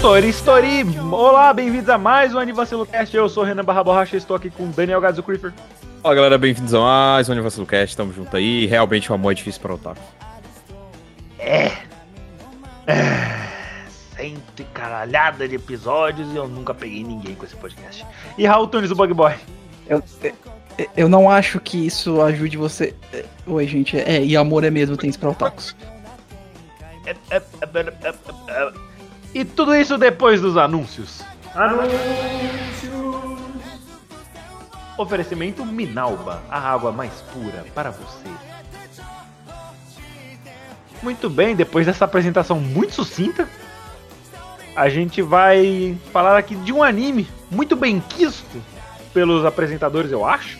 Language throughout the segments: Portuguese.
Tori Story! Olá, bem-vindos a mais um AnivaciloCast. Eu sou o Renan Barra Borracha e estou aqui com o Daniel Gazzo Creeper. Olá, galera, bem-vindos a mais um AnivaciloCast. Tamo junto aí. Realmente o amor é difícil para o Otaku. É. é. Cento e caralhada de episódios e eu nunca peguei ninguém com esse podcast. E Raul Tunes, o Bug Boy. Eu, eu não acho que isso ajude você. Oi, gente. É, e amor é mesmo, tem isso pra otakus. É, é, é, é, é, é, é. E tudo isso depois dos anúncios. Anúncios! Oferecimento Minalba, a água mais pura para você. Muito bem, depois dessa apresentação muito sucinta, a gente vai falar aqui de um anime muito bem quisto pelos apresentadores, eu acho.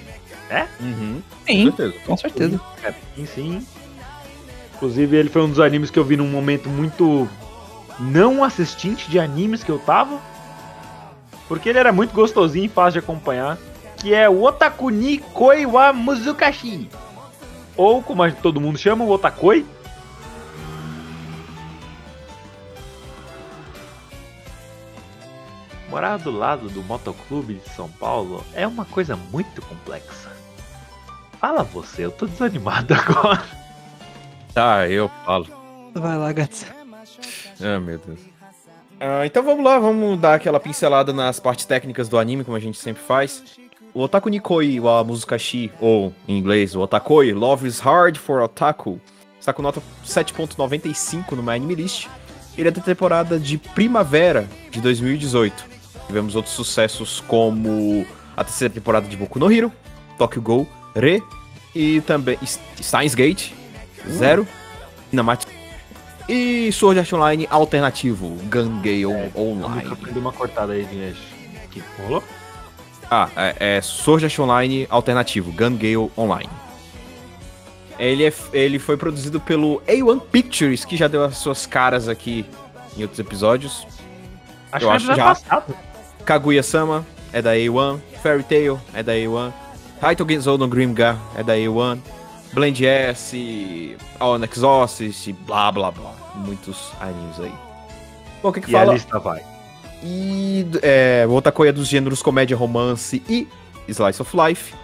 Né? Uhum, Sim, com certeza. com certeza. É, sim, sim. Inclusive, ele foi um dos animes que eu vi num momento muito não assistente de animes que eu tava. Porque ele era muito gostosinho e fácil de acompanhar. Que é o Otakuni Koi wa Muzukashi. Ou, como todo mundo chama, o Otakoi. Morar do lado do motoclube de São Paulo é uma coisa muito complexa. Fala você, eu tô desanimado agora. Tá, eu falo. Vai lá, Gats. Ah, meu Deus. Ah, então vamos lá, vamos dar aquela pincelada nas partes técnicas do anime, como a gente sempre faz. O Otaku Nikoi wa Muzukashi, ou em inglês, o Otakoi, Love is Hard for Otaku, está com nota 7.95 no My Anime List. Ele é da temporada de primavera de 2018. Tivemos outros sucessos como a terceira temporada de Boku no Hero, Tokyo Go, Re, e também Steins Gate, Zero, Inamati e Sword Art Online alternativo, Gun Gale Online. Deu uma cortada aí de que rolou? Ah, é, é Sword Art Online alternativo, Gun Gale Online. Ele, é, ele foi produzido pelo A1 Pictures, que já deu as suas caras aqui em outros episódios. Acho Eu que acho já já. passado. Kaguya-sama é da A1, Fairy Tail é da A1, Raito Genzo no Grimgar é da A1, Blend S, All Exorcist, blá blá blá. Muitos animes aí. Bom, o que que E a fala? lista vai. E é, o Otakoi é dos gêneros comédia, romance e slice of life.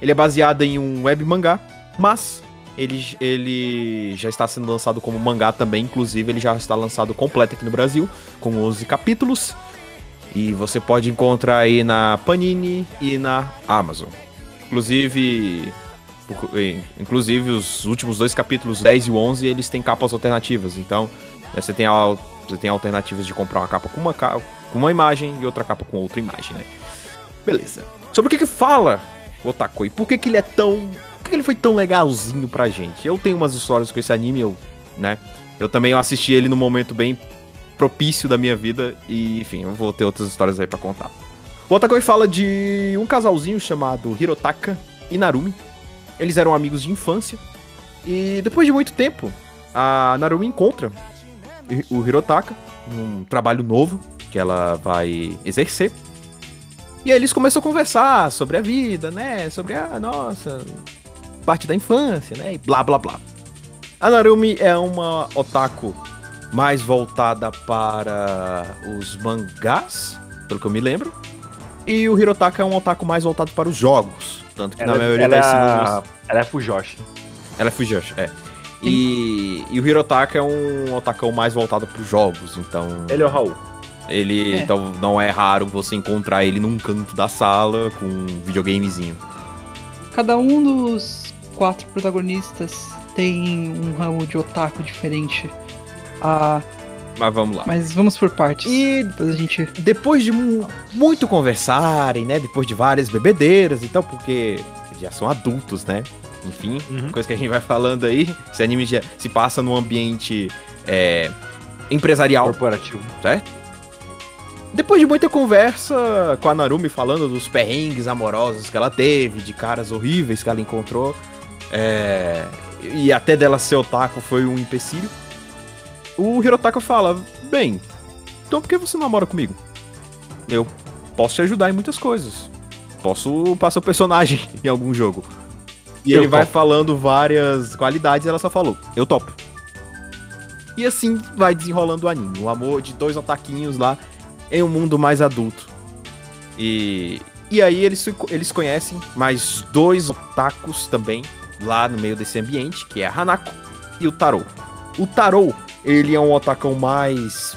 Ele é baseado em um web mangá, mas ele, ele já está sendo lançado como mangá também. Inclusive, ele já está lançado completo aqui no Brasil, com 11 capítulos. E você pode encontrar aí na Panini e na Amazon. Inclusive, e- inclusive os últimos dois capítulos, 10 e o 11, eles têm capas alternativas. Então, né, você tem a você tem alternativas de comprar uma capa com uma, com uma imagem e outra capa com outra imagem, né? Beleza. Sobre o que que fala o Otakoi? Por que que ele é tão... Por que que ele foi tão legalzinho pra gente? Eu tenho umas histórias com esse anime, eu, né? Eu também assisti ele num momento bem propício da minha vida e, enfim, eu vou ter outras histórias aí pra contar. O Otakoi fala de um casalzinho chamado Hirotaka e Narumi. Eles eram amigos de infância e depois de muito tempo, a Narumi encontra o Hirotaka num trabalho novo que ela vai exercer. E aí eles começam a conversar sobre a vida, né? Sobre a nossa parte da infância, né? E blá blá blá. A Narumi é uma otaku mais voltada para os mangás, pelo que eu me lembro. E o Hirotaka é um otaku mais voltado para os jogos. Tanto que na maioria ela, das é cenas ela é Fujoshi. ela é Fujoshi, é. E, e o Hirotaka é um otakão mais voltado para os jogos, então Ele é o Raul. ele É. então não é raro você encontrar ele num canto da sala com um videogamezinho. Cada um dos quatro protagonistas tem um ramo de otaku diferente. A Mas vamos lá. Mas vamos por partes. E Depois a gente. depois de mu- muito conversarem, né? Depois de várias bebedeiras e tal, porque já são adultos, né? Enfim, Uhum. coisa que a gente vai falando aí. Esse anime já se passa num ambiente é, empresarial, Corporativo. certo? Depois de muita conversa com a Narumi falando dos perrengues amorosos que ela teve, de caras horríveis que ela encontrou, é, e até dela ser otaku foi um empecilho, o Hirotaka fala: Bem, então por que você não namora comigo? Eu posso te ajudar em muitas coisas. Posso passar o personagem em algum jogo. E Eu ele vai topo. falando várias qualidades e ela só falou: Eu topo. E assim vai desenrolando o anime. O amor de dois otaquinhos lá em um mundo mais adulto. E, e aí eles, eles conhecem mais dois otakus também lá no meio desse ambiente, que é a Hanako e o Taro. O Taro, ele é um otakão mais,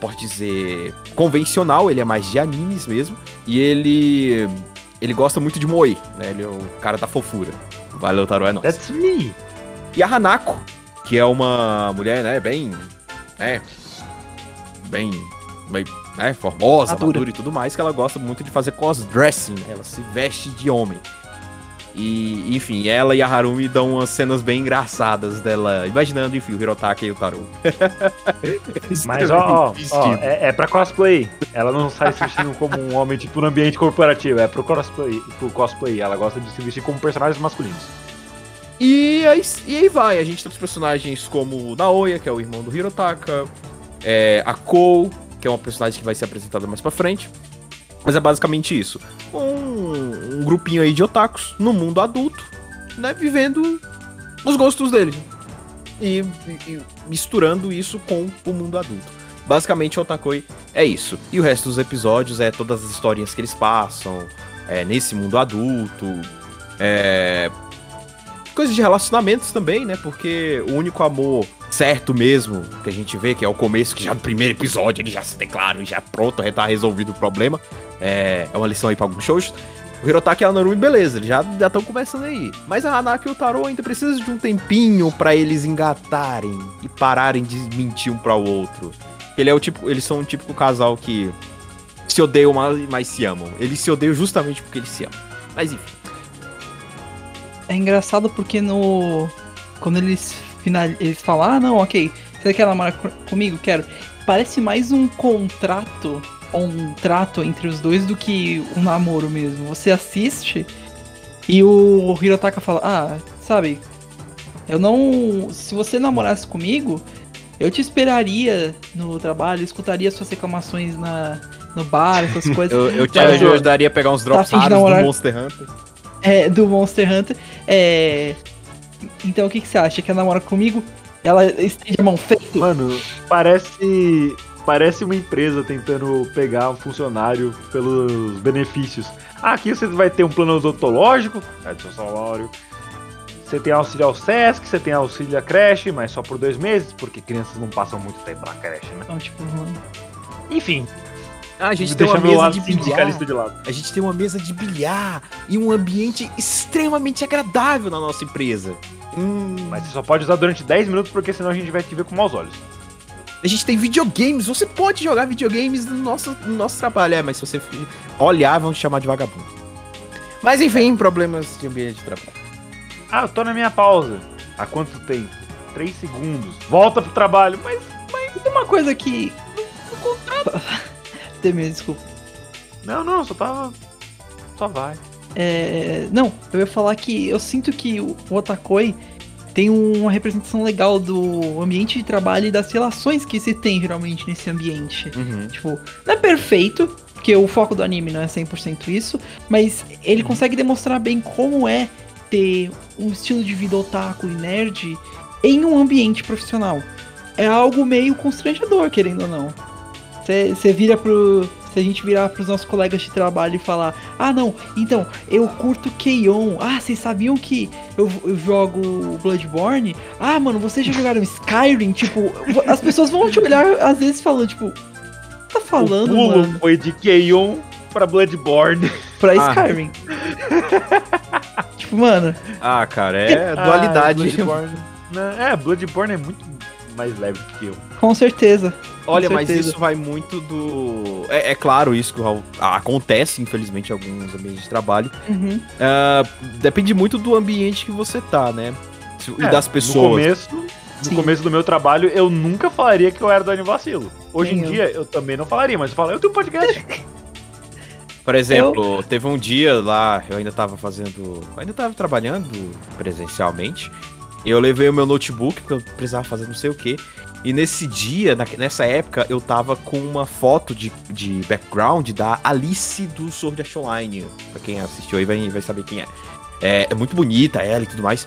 pode dizer, convencional, ele é mais de animes mesmo. E ele ele gosta muito de moe, né? Ele é o cara da fofura. Valeu, Taro, é nóis. That's me. E a Hanako, que é uma mulher, né, bem. né, bem. bem né, formosa, Madura. madura. e tudo mais, que ela gosta muito de fazer crossdressing, né, ela se veste de homem. E, enfim, ela e a Harumi dão umas cenas bem engraçadas dela, imaginando, enfim, o Hirotaka e o Taro. Mas ó, ó, ó Vestido. é, é pra cosplay. Ela não sai se vestindo como um homem, tipo, no ambiente corporativo. É pro cosplay. Pro cosplay. Ela gosta de se vestir como personagens masculinos. E aí, e aí vai, a gente tem os personagens como o Naoya, que é o irmão do Hirotaka, é, a Kou, que é uma personagem que vai ser apresentada mais pra frente. Mas é basicamente isso. Um, um grupinho aí de otakus no mundo adulto, né, vivendo os gostos deles. E, e- misturando isso com o mundo adulto. Basicamente, o Otakoi é isso. E o resto dos episódios é todas as historinhas que eles passam é, nesse mundo adulto. É, coisas de relacionamentos também, né? Porque o único amor certo mesmo que a gente vê, que é o começo, que já no primeiro episódio ele já se declara e já pronto, já tá resolvido o problema. É, é uma lição aí pra alguns shows. O Hirotaki e a Narumi, beleza, eles já estão começando aí. Mas a Hanako e o Taro ainda precisam de um tempinho pra eles engatarem e pararem de mentir um para o outro. Ele é o tipo, eles são um típico casal que se odeiam, mas, mas se amam. Eles se odeiam justamente porque eles se amam. Mas enfim. É engraçado porque no. Quando eles final... eles falam, ah não, ok, você quer namorar co- comigo? Quero. Parece mais um contrato um trato entre os dois do que um namoro mesmo. Você assiste e o Hirotaka fala, ah, sabe, eu não. Se você namorasse comigo, eu te esperaria no trabalho, escutaria suas reclamações na, no bar, essas coisas. Eu, eu te Mas, ajudaria a pegar uns tá drops de raros do Monster Hunter. é, do Monster Hunter. É. Então o que, que você acha? Quer namorar comigo? Ela estende a mão feita. Mano, parece. Parece uma empresa tentando pegar um funcionário pelos benefícios. Aqui você vai ter um plano odontológico, é do seu salário. Você tem auxílio ao Sesc, você tem auxílio à creche, mas só por dois meses, porque crianças não passam muito tempo na creche, né? Então, tipo, mano. Enfim, Ah, a gente tem uma mesa de bilhar. de lado. A gente tem uma mesa de bilhar e um ambiente extremamente agradável na nossa empresa. Hum, Mas você só pode usar durante 10 minutos, porque senão a gente vai te ver com maus olhos. A gente tem videogames. Você pode jogar videogames no nosso, no nosso trabalho. É, mas se você olhar, vão te chamar de vagabundo. Mas enfim, problemas de ambiente de trabalho. Ah, eu tô na minha pausa. Há quanto tempo? 3 segundos. Volta pro trabalho, mas Tem uma coisa que. Tem mesmo, desculpa. Não, não, só tava. Só vai. É, não, eu ia falar que eu sinto que o o Otakoi tem uma representação legal do ambiente de trabalho e das relações que se tem geralmente nesse ambiente. Tipo, não é perfeito, porque o foco do anime não é 100% isso, mas ele consegue demonstrar bem como é ter um estilo de vida otaku e nerd em um ambiente profissional. É algo meio constrangedor, querendo ou não. Você vira pro. Se a gente virar pros nossos colegas de trabalho e falar: Ah, não, então, eu curto Keion. Ah, vocês sabiam que eu, eu jogo Bloodborne? Ah, mano, vocês já jogaram Skyrim? Tipo, as pessoas vão te olhar às vezes falando, tipo, tá falando, o pulo mano, foi de Keion pra Bloodborne. pra Ah. Skyrim. tipo, mano, Ah, cara, é Ah, dualidade. Bloodborne. Não, é, Bloodborne é muito mais leve que eu. Com certeza. Olha, mas isso vai muito do. É, é claro isso que acontece, infelizmente, em alguns ambientes de trabalho. Uhum. Ah, depende muito do ambiente que você tá, né? Se- E É, das No pessoas. começo, no Sim. começo do meu trabalho, eu nunca falaria que eu era do Anivacilo. Hoje Nem em eu. dia, eu também não falaria, mas eu falo, eu tenho um podcast. Por exemplo, teve um dia lá, eu ainda tava fazendo. eu ainda tava trabalhando presencialmente. Eu levei o meu notebook, porque eu precisava fazer não sei o que. E nesse dia, na- nessa época, eu tava com uma foto de, de background da Alice do Sword Art Online. Pra quem assistiu aí vai, vai saber quem é. é. é muito bonita ela e tudo mais.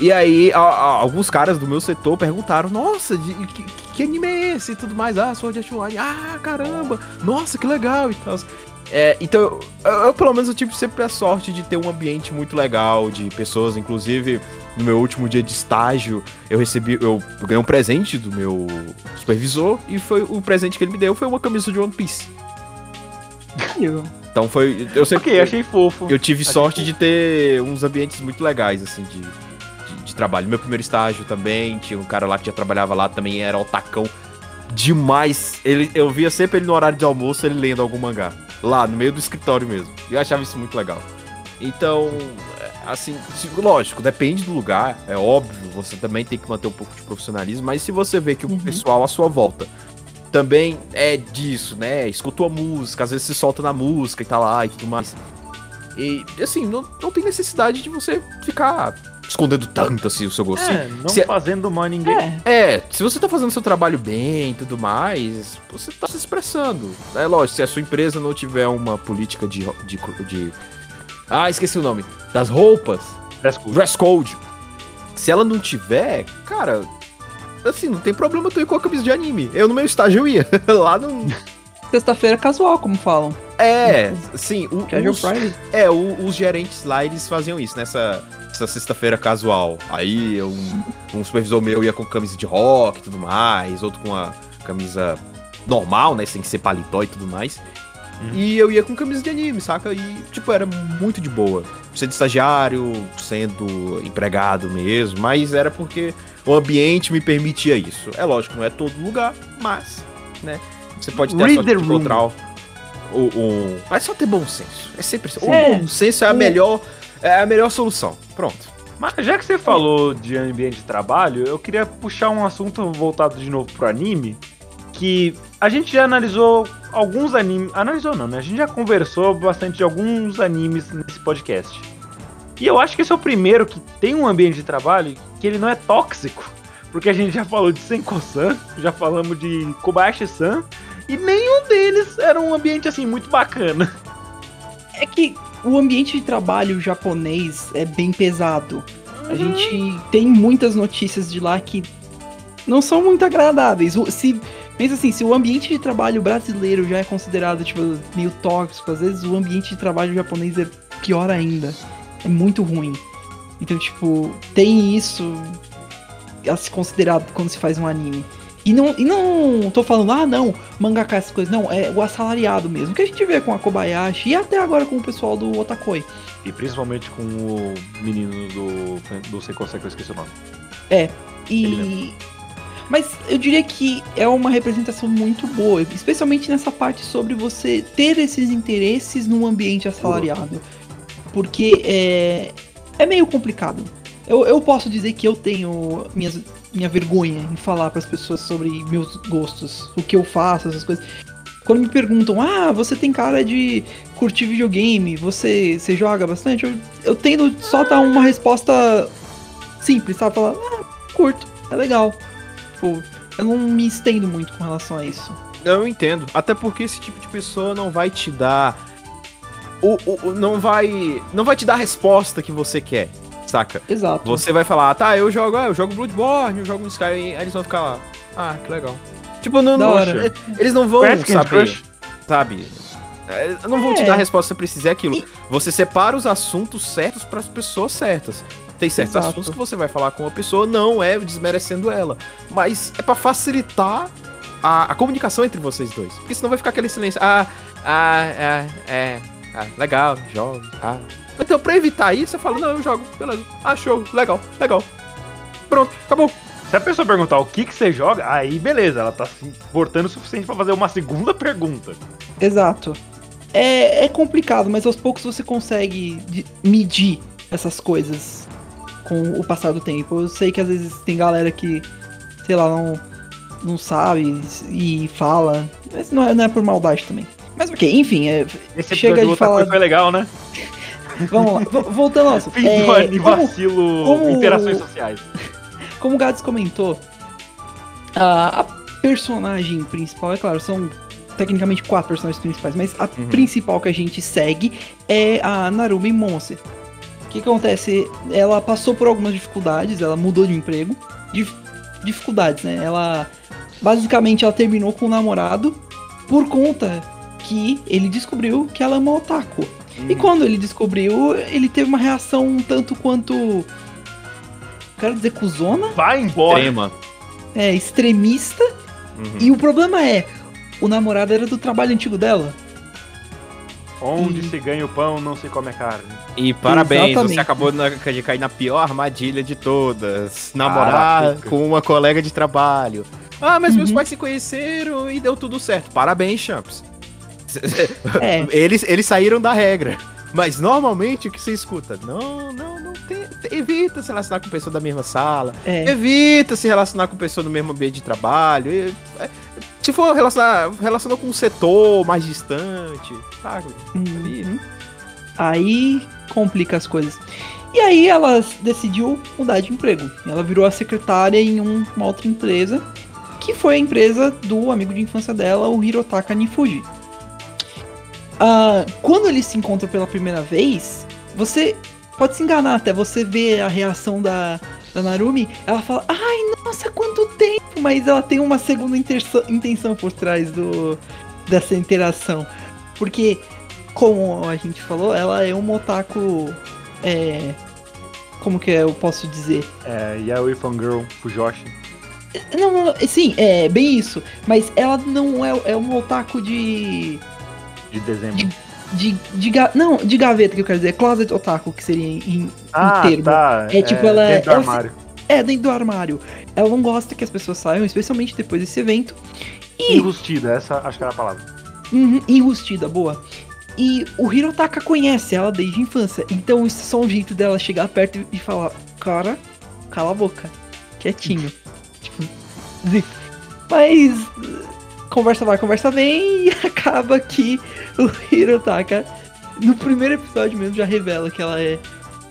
E aí, a- a- alguns caras do meu setor perguntaram: Nossa, de- que, que anime é esse e tudo mais? Ah, Sword Art Online. Ah, caramba! Nossa, que legal e tal. É, então, eu, eu, pelo menos eu tive sempre a sorte de ter um ambiente muito legal, de pessoas, inclusive no meu último dia de estágio, eu recebi, eu ganhei um presente do meu supervisor e foi o presente que ele me deu foi uma camisa de One Piece. Eu- Então foi, eu sempre ok, achei fofo. eu tive Achei sorte fofo. de ter uns ambientes muito legais assim de, de, de trabalho. Meu primeiro estágio também, tinha um cara lá que já trabalhava lá, também era otacão demais. Ele, eu via sempre ele no horário de almoço, ele lendo algum mangá. Lá, no meio do escritório mesmo. E eu achava isso muito legal. Então, assim, lógico, depende do lugar, é óbvio, você também tem que manter um pouco de profissionalismo, mas se você vê que o Uhum. pessoal à sua volta também é disso, né? Escutou a música, às vezes se solta na música e tá lá e tudo mais. E, assim, não, não tem necessidade de você ficar escondendo tanto assim o seu gosto. É, não Se- fazendo mal a ninguém. É, É, se você tá fazendo seu trabalho bem e tudo mais, você tá se expressando. É lógico, se a sua empresa não tiver uma política de. de, de- ah, esqueci o nome. Das roupas, Dress code. dress code. Se ela não tiver, cara. Assim, não tem problema tu ir com a camisa de anime. Eu no meu estágio eu ia. Lá não. sexta-feira casual, como falam. É, sim. O, Casual os- Friday. É, o- os gerentes lá, eles faziam isso, nessa essa sexta-feira casual. Aí um, um supervisor meu ia com camisa de rock e tudo mais, outro com a camisa normal, né, sem ser paletó e tudo mais. E eu ia com camisa de anime, saca? E, tipo, era muito de boa. Sendo estagiário, sendo empregado mesmo, mas era porque o ambiente me permitia isso. É lógico, não é todo lugar, mas, né, você pode ter a Read sorte the de encontrar o, o, o- É só ter bom senso. É sempre O É. bom senso é a O- melhor. É a melhor solução. Pronto. Mas já que você falou de ambiente de trabalho, eu queria puxar um assunto voltado de novo pro anime, que a gente já analisou alguns animes, analisou não, né? A gente já conversou bastante de alguns animes nesse podcast. E eu acho que esse é o primeiro que tem um ambiente de trabalho que ele não é tóxico, porque a gente já falou de Senko-san, já falamos de Kobayashi-san, e nenhum deles era um ambiente assim muito bacana. É que o ambiente de trabalho japonês é bem pesado. A gente tem muitas notícias de lá que não são muito agradáveis. Se, pensa assim, se o ambiente de trabalho brasileiro já é considerado tipo, meio tóxico, às vezes o ambiente de trabalho japonês é pior ainda. É muito ruim. Então, tipo, tem isso a se considerar quando se faz um anime. E não, e não tô falando, ah não, mangaka essas coisas. Não, é o assalariado mesmo. Que a gente vê com a Kobayashi e até agora com o pessoal do Otakoi. E principalmente com o menino do, do Senko-san, que eu esqueci o nome. E. Mas eu diria que é uma representação muito boa, especialmente nessa parte sobre você ter esses interesses num ambiente assalariado. Porque é, é meio complicado. Eu, eu posso dizer que eu tenho minhas, minha vergonha em falar para as pessoas sobre meus gostos, o que eu faço, essas coisas. Quando me perguntam, ah, você tem cara de curtir videogame, você, você joga bastante, eu, eu tendo só dar uma resposta simples, sabe? Falar, ah, curto, é legal. Tipo, eu não me estendo muito com relação a isso. Eu entendo. Até porque esse tipo de pessoa não vai te dar. O, o- o- não vai. Não vai te dar a resposta que você quer, saca? Exato. Você vai falar, tá, eu jogo, ah, eu jogo Bloodborne, eu jogo Sky, aí eles vão ficar lá. Ah, que legal. Tipo, não, não- eles não vão saber, Crush? sabe? É, Não vão te É. dar a resposta que você precisa, é aquilo. E- Você separa os assuntos certos para as pessoas certas. Tem certos Exato. assuntos que você vai falar com uma pessoa, não é desmerecendo ela. Mas é para facilitar a, a comunicação entre vocês dois. Porque senão vai ficar aquele silêncio. Ah, ah, é, é. Ah, legal, jogo. Ah. Então, pra evitar isso, você fala, não, eu jogo, beleza. Ah, show, legal, legal. Pronto, acabou. Se a pessoa perguntar o que, que você joga, aí beleza, ela tá se importando o suficiente pra fazer uma segunda pergunta. Exato. É, é complicado, mas aos poucos você consegue medir essas coisas com o passar do tempo. Eu sei que às vezes tem galera que, sei lá, não, não sabe e fala, mas não é, não é por maldade também. Mas ok, enfim, é, Esse Chega de falar... foi legal, né? vamos lá. Voltando ao assunto. Fim É, do anime como- vacilo, como- interações sociais. Como o Gads comentou, a, a personagem principal, é claro, são tecnicamente quatro personagens principais, mas a Uhum. principal que a gente segue é a Narumi Monse. O que acontece? Ela passou por algumas dificuldades, ela mudou de emprego. Dif- dificuldades, né? Ela. Basicamente, ela terminou com o namorado por conta que ele descobriu que ela é uma otaku. E quando ele descobriu, ele teve uma reação um tanto quanto. Quero dizer, cuzona? Vai embora. Extrema. É, extremista. Uhum. E o problema é, o namorado era do trabalho antigo dela. Onde se ganha o pão, não se come a carne. E parabéns, Exatamente. você acabou na- de cair na pior armadilha de todas. Namorar Caraca. com uma colega de trabalho. Ah, mas meus Uhum. pais se conheceram e deu tudo certo. Parabéns, Champs. É, Eles, eles saíram da regra. Mas normalmente o que você escuta? Não, não, não tem. Evita se relacionar com pessoa da mesma sala. é. Evita se relacionar com pessoa do mesmo ambiente de trabalho. Se for relacionar, relaciona com um setor mais distante, sabe? Uhum. Aí complica as coisas. E aí ela decidiu mudar de emprego. Ela virou a secretária em um- uma outra empresa, que foi a empresa do amigo de infância dela, o Hirotaka Nifuji. Ah, quando eles se encontram pela primeira vez, você pode se enganar até, você vê a reação da, da Narumi, ela fala, ai, nossa, quanto tempo! Mas ela tem uma segunda intenção por trás do, dessa interação. Porque como a gente falou, ela é um otaku. É. Como que eu posso dizer? É, Yaoi Fangirl, Fujoshi. Não, não, sim, é bem isso. Mas ela não é, é um otaku de. De dezembro. De, de ga- não, de gaveta que eu quero dizer. Closet otaku, que seria em, Ah, termo. tá. É tipo, ela é- dentro do se- armário. é dentro do armário. Ela não gosta que as pessoas saiam, especialmente depois desse evento. E Enrustida, essa acho que era a palavra. Uhum, enrustida, boa. E o Hirotaka conhece ela desde a infância. Então isso é só um jeito dela chegar perto e falar, cara, cala a boca. Quietinho. tipo, mas conversa vai, conversa vem, e acaba que o Hirotaka, no primeiro episódio mesmo, já revela que ela é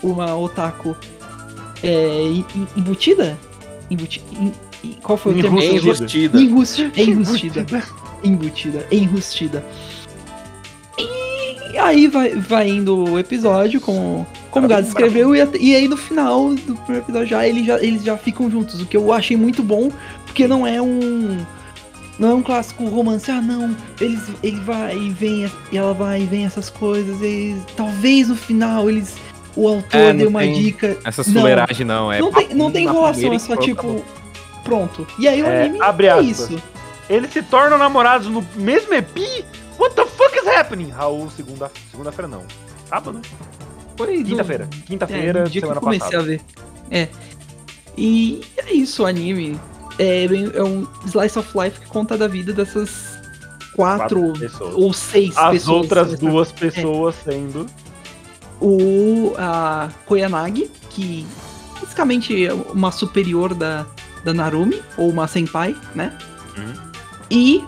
uma otaku é, em- em- embutida? Embuti, em- em- qual foi o termo? Enrustida. Enrustida. Enrustida. Enrustida. Embutida. Enrustida. E aí vai, vai indo o episódio, com, como o Gado escreveu, e, e aí no final do primeiro episódio já, ele já eles já ficam juntos, o que eu achei muito bom, porque não é um. Não é um clássico romance, ah não, eles, ele vai e vem, e ela vai e vem essas coisas, e talvez no final eles. O autor É, não deu uma dica. Essa Não. fuleiragem não, é. não tem, não tem enrolação, é só pronto, tipo. acabou. Pronto. E aí o É, anime abre é aspas. isso. Eles se tornam namorados no mesmo EPI? What the fuck is happening? Raul, segunda- segunda-feira não. Sábado, né? Foi Quinta-feira. É, Quinta-feira, no dia que eu semana comecei passada. a ver. É. E é isso, o anime. É, bem- é um slice of life que conta da vida dessas quatro, Quatro ou seis As pessoas. outras né? duas pessoas sendo. O a Koyanagi, que basicamente é uma superior da, da Narumi, ou uma senpai, né? Uhum. E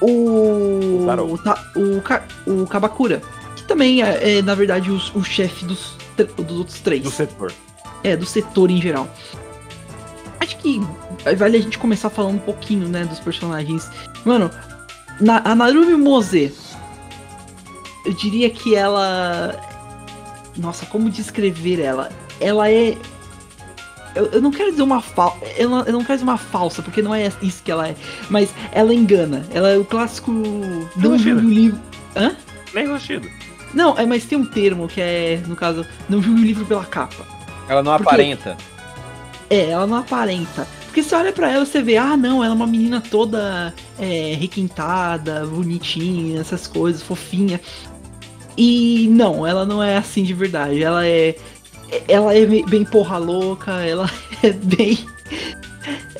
o. O, Ta- o, o Kabakura, que também é, é, na verdade, o, o chefe dos, dos outros três. do setor. É, do setor em geral. Acho que vale a gente começar falando um pouquinho, né, dos personagens. Mano, na, a Narumi Mose, eu diria que ela. Nossa, como descrever ela? Ela é. Eu, eu não quero dizer uma falsa. Eu, não- eu não quero dizer uma falsa, porque não é isso que ela é. Mas ela engana. Ela é o clássico. Não julgue o livro. Hã? Nem rustido. Não, é, mas tem um termo que é, no caso, não julgue o livro pela capa. Ela não Por quê? aparenta. É, ela não aparenta. Porque você olha pra ela, você vê, ah, não, ela é uma menina toda é, requintada, bonitinha, essas coisas, fofinha. E não, ela não é assim de verdade. Ela é. Ela é bem porra louca, ela é bem.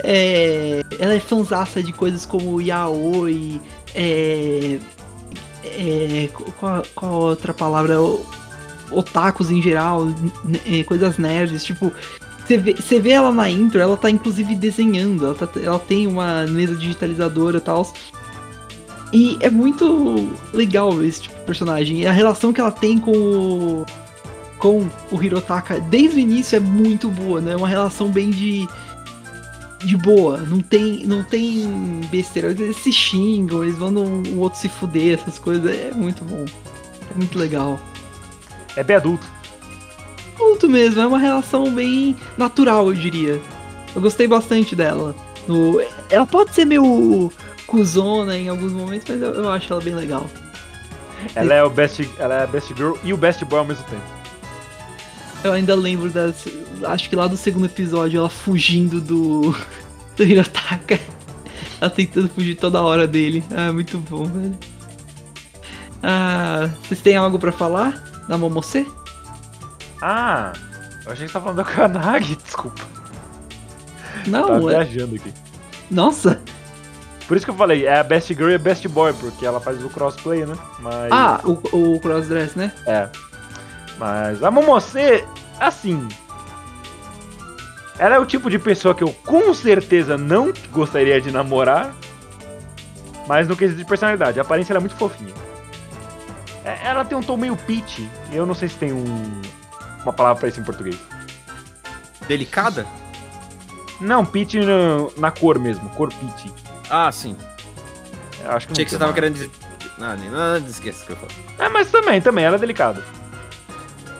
é, ela é fanzaça de coisas como yaoi, é, é, qual, qual outra palavra? Otakus em geral, coisas nerds, tipo. Você vê, você vê ela na intro, ela tá inclusive desenhando, ela, tá- ela tem uma mesa digitalizadora e tal. E é muito legal esse tipo de personagem. E a relação que ela tem com o, com o Hirotaka desde o início é muito boa, né? É uma relação bem de. de boa. Não tem, não tem besteira. Eles se xingam, eles mandam o outro se fuder, essas coisas. É muito bom. É muito legal. É bem adulto. Muito mesmo, é uma relação bem natural, eu diria. Eu gostei bastante dela. No- ela pode ser meio cuzona em alguns momentos, mas eu, eu acho ela bem legal. Ela é o best, ela é a best girl e o best boy ao mesmo tempo. Eu ainda lembro das. Acho que lá do segundo episódio, ela fugindo do. do Hirotaka. Ela tentando fugir toda hora dele. Ah, muito bom, velho. Ah, vocês têm algo pra falar da Momose? Ah, eu achei que você tava falando da Kanagi, desculpa. Não, Tava é... viajando aqui. Nossa! Por isso que eu falei, é a best girl e a best boy, porque ela faz o crossplay, né? Mas. Ah, o, o crossdress, né? É. Mas a Momose, assim. Ela é o tipo de pessoa que eu com certeza não gostaria de namorar. Mas no quesito de personalidade, a aparência ela é muito fofinha. É, Ela tem um tom meio peach. e Eu não sei se tem um, uma palavra pra isso em português. Delicada? Não, peach no- na cor mesmo, cor peach. Ah, sim. Eu acho que não Achei que você tava querendo dizer. Não, nem nada, esquece o que eu falo. É, mas também, também, ela é delicada.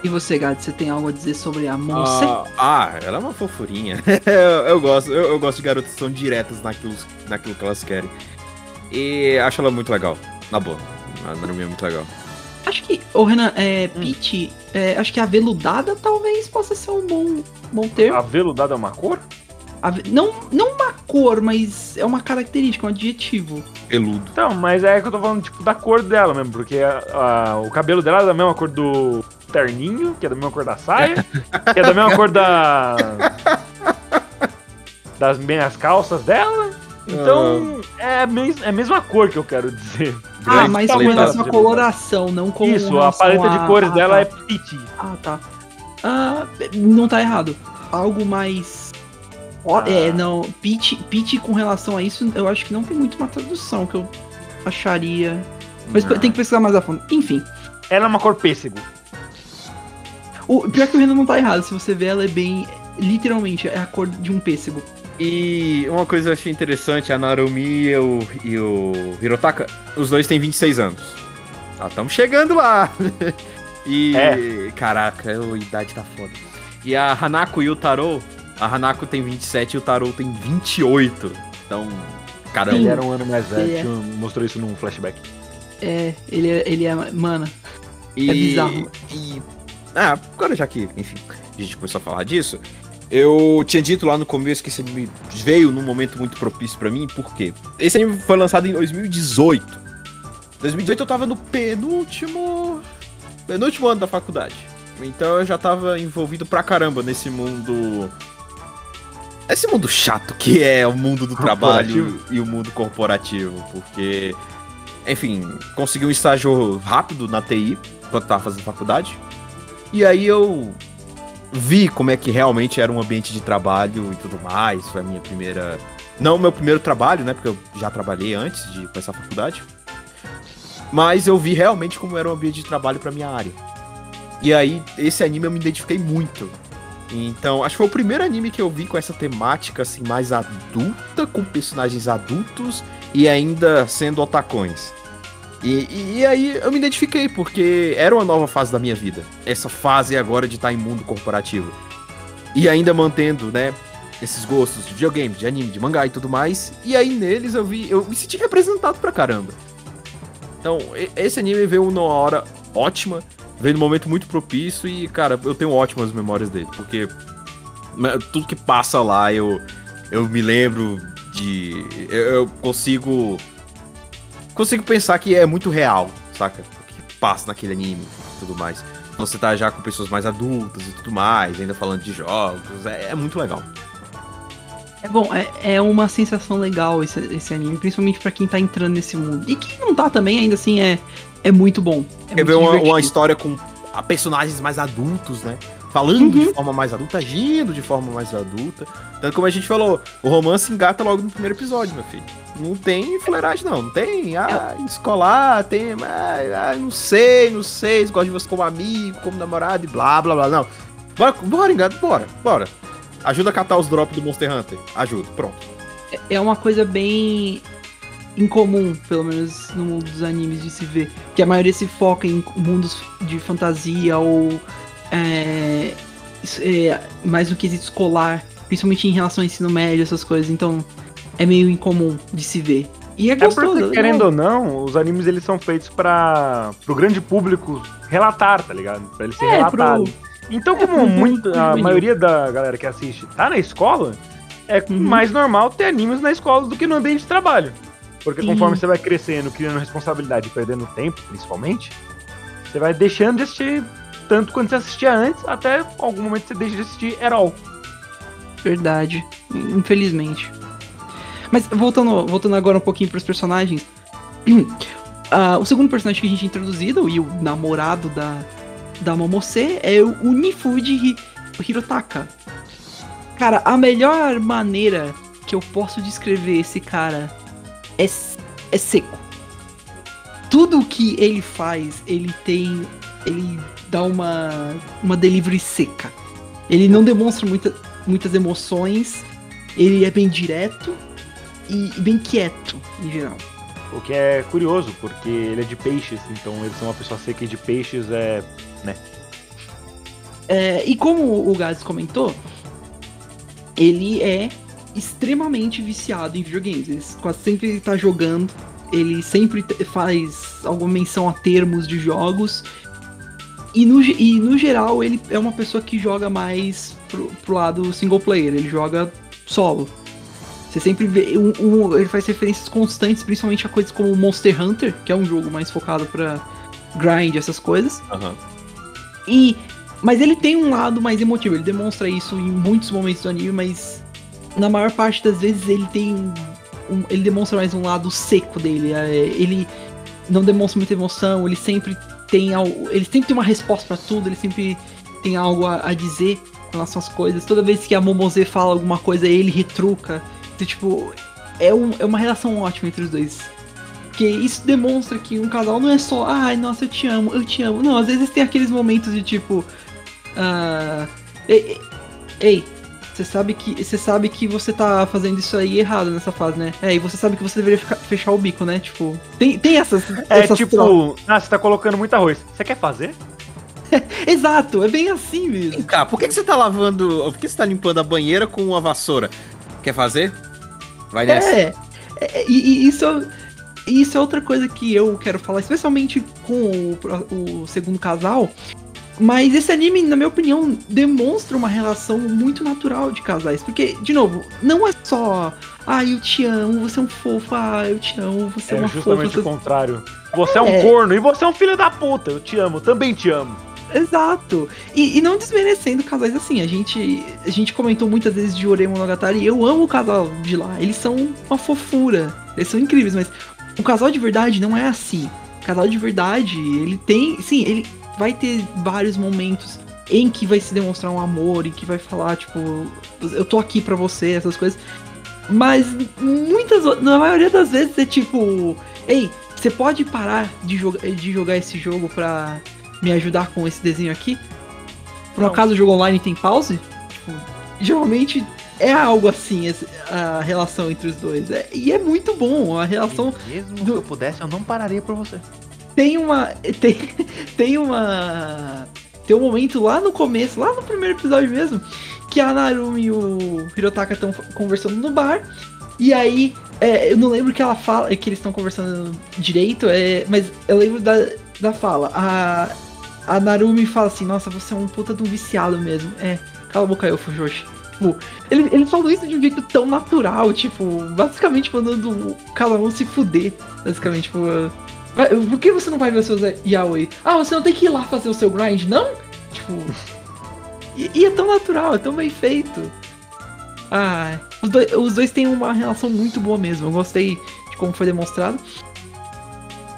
E você, Gad, você tem algo a dizer sobre a Monse? Ah, ah, ela é uma fofurinha. eu, eu gosto, eu, eu gosto de garotas que são diretas naquilo, naquilo que elas querem. E acho ela muito legal. Na boa. A Narumi é muito legal. Acho que, ô Renan, é, Peach, é, acho que a veludada talvez possa ser um bom, bom termo. A veludada é uma cor? A ve- não, não uma cor, mas é uma característica, um adjetivo. Peludo. Então, mas é que eu tô falando, tipo, da cor dela mesmo, porque a- a- o cabelo dela é da mesma cor do terninho, que é da mesma cor da saia, que é da mesma cor da. das minhas calças dela. Então, é, a mes- é a mesma cor que eu quero dizer. Ah, mas com relação à coloração, não com Isso, a paleta de cores ah, dela tá. é peach. Ah, tá. Ah, não tá errado. Algo mais. Ah. É, não. Peach, Peach com relação a isso, eu acho que não tem muito uma tradução que eu acharia. Mas Não. tem que pesquisar mais a fundo. Enfim. Ela é uma cor pêssego. O, pior que o Renan não tá errado. Se você ver, ela é bem. Literalmente, é a cor de um pêssego. E uma coisa que eu achei interessante, a Narumi e o, e o Hirotaka, os dois têm 26 anos. Ah, estamos chegando lá. e. É. Caraca, a idade tá foda. E a Hanako e o Taro, a Hanako tem 27 e o Taro tem 28. Então, caramba. Ele era um ano mais velho, é. mostrou isso num flashback. É, ele é. Ele é. Mano. E, É bizarro. E, ah, agora já que, enfim, a gente começou a falar disso, eu tinha dito lá no começo que esse anime veio num momento muito propício pra mim, por quê? Esse anime foi lançado em 2018. 2018 eu tava no penúltimo. penúltimo ano da faculdade. Então eu já tava envolvido pra caramba nesse mundo. Esse mundo chato que é o mundo do trabalho e o mundo corporativo, porque enfim, consegui um estágio rápido na TI, enquanto tava fazendo faculdade. E aí eu vi como é que realmente era um ambiente de trabalho e tudo mais. Foi a minha primeira. Não o meu primeiro trabalho, né? Porque eu já trabalhei antes de começar a faculdade. Mas eu vi realmente como era um ambiente de trabalho pra minha área. E aí, esse anime eu me identifiquei muito. Então, acho que foi o primeiro anime que eu vi com essa temática assim mais adulta, com personagens adultos e ainda sendo otacões. E, e- e aí eu me identifiquei, porque era uma nova fase da minha vida. Essa fase agora de estar em mundo corporativo. E ainda mantendo, né, esses gostos de videogame, de anime, de mangá e tudo mais. E aí neles eu vi, eu me senti representado pra caramba. Então, esse anime veio numa hora ótima, veio num momento muito propício e, cara, eu tenho ótimas memórias dele, porque tudo que passa lá eu, eu me lembro de. Eu, eu consigo. Consigo pensar que é muito real, saca? O que passa naquele anime e tudo mais. Você tá já com pessoas mais adultas e tudo mais, ainda falando de jogos, é, é muito legal. É bom, é, é uma sensação legal esse, esse anime, principalmente pra quem tá entrando nesse mundo. E quem não tá também, ainda assim, é, é muito bom. É Quer ver uma, uma história com personagens mais adultos, né? Falando Uhum. de forma mais adulta, agindo de forma mais adulta. Tanto como a gente falou, o romance engata logo no primeiro episódio, meu filho. Não tem fuleiragem, não. Não tem, ah, escolar, tem, ah, ah, não sei, não sei, gosto de você como amigo, como namorado e blá, blá, blá. Não. Bora, bora, engata, bora, bora. Ajuda a catar os drops do Monster Hunter. Ajuda, pronto. é uma coisa bem incomum, pelo menos no mundo dos animes de se ver. Que a maioria se foca em mundos de fantasia ou é, é, mais no quesito escolar, principalmente em relação ao ensino médio, essas coisas. Então é meio incomum de se ver. E é É gostoso. porque, legal. querendo ou não, os animes eles são feitos para o grande público relatar, tá ligado? Pra eles serem É, relatados. pro- Então, é, como pro muito, a maioria da galera que assiste tá na escola, é Uhum. mais normal ter animes na escola do que no ambiente de trabalho. Porque Sim. conforme você vai crescendo, criando responsabilidade e perdendo tempo, principalmente, você vai deixando de assistir tanto quanto você assistia antes, até algum momento você deixa de assistir at all. Verdade. Infelizmente. Mas voltando, voltando agora um pouquinho pros personagens. ah, o segundo personagem que a gente é introduzido, e o namorado da, da Momose, é o Unifuji Hi- Hirotaka. Cara, a melhor maneira que eu posso descrever esse cara é, é seco. Tudo que ele faz, ele tem. Ele dá uma, uma delivery seca. Ele não demonstra muita, muitas emoções, ele é bem direto e bem quieto, em geral. O que é curioso, porque ele é de peixes, então ele ser uma pessoa seca e de peixes é. É, e como o Gades comentou, ele é extremamente viciado em videogames. Ele quase sempre tá jogando, ele sempre faz alguma menção a termos de jogos. E no, e no geral, ele é uma pessoa que joga mais pro, pro lado single player, ele joga solo. Você sempre vê. um- um- ele faz referências constantes, principalmente a coisas como Monster Hunter, que é um jogo mais focado pra grind, essas coisas. Aham. E. Mas ele tem um lado mais emotivo, ele demonstra isso em muitos momentos do anime, mas na maior parte das vezes ele tem um- ele demonstra mais um lado seco dele. é, ele não demonstra muita emoção, ele sempre tem. Ele sempre tem uma resposta pra tudo, ele sempre tem algo a, a dizer com relação às coisas. Toda vez que a Momose fala alguma coisa, ele retruca. Então, tipo, é, um- é uma relação ótima entre os dois. Porque isso demonstra que um casal não é só, ai, nossa, eu te amo, eu te amo. Não, às vezes tem aqueles momentos de tipo. ei, ei, ei, você sabe que você sabe que você tá fazendo isso aí errado nessa fase, né? É, e você sabe que você deveria ficar- fechar o bico, né? Tipo, tem, tem essas. É essas tipo, trocas. ah, você tá colocando muito arroz. Você quer fazer? Exato, é bem assim Vem mesmo. cá, por que, que você tá lavando. Por que você tá limpando a banheira com uma vassoura? Quer fazer? Vai nessa. É, é, e, e isso, isso é outra coisa que eu quero falar, especialmente com o, o segundo casal. Mas esse anime, na minha opinião, demonstra uma relação muito natural de casais. Porque, de novo, não é só. Ah, eu te amo, você é um fofo, ah, eu te amo, você é, É uma justamente fofa. o contrário. Você é um É. corno e você é um filho da puta. Eu te amo, também te amo. Exato. E, e não desmerecendo casais assim. A gente, a gente comentou muitas vezes de Ore Monogatari eu amo o casal de lá. Eles são uma fofura. Eles são incríveis, mas o casal de verdade não é assim. O casal de verdade, ele tem. Sim, ele vai ter vários momentos em que vai se demonstrar um amor, em que vai falar, tipo, eu tô aqui pra você, essas coisas. Mas muitas, na maioria das vezes é tipo, ei, você pode parar de, joga de jogar esse jogo pra me ajudar com esse desenho aqui? Por Não. acaso o jogo online tem pause? Tipo, geralmente é algo assim a relação entre os dois. É- e é muito bom, a relação mesmo do- que eu pudesse, eu não pararia por você. Tem uma. Tem, tem uma. Tem um momento lá no começo, lá no primeiro episódio mesmo, que a Narumi e o Hirotaka estão conversando no bar. E aí, é, eu não lembro que ela fala, que eles estão conversando direito, é, mas eu lembro da, da fala. A, a Narumi fala assim, nossa, você é um puta de um viciado mesmo. É, cala a boca eu, Fujoshi. Tipo, ele, ele falou isso de um jeito tão natural, tipo, basicamente mandando cada um se fuder. Basicamente, tipo, Por que você não vai ver os seus yaoi? Ah, você não tem que ir lá fazer o seu grind, não? Tipo. E, e é tão natural, é tão bem feito. Ah, os dois, os dois têm uma relação muito boa mesmo. Eu gostei de como foi demonstrado.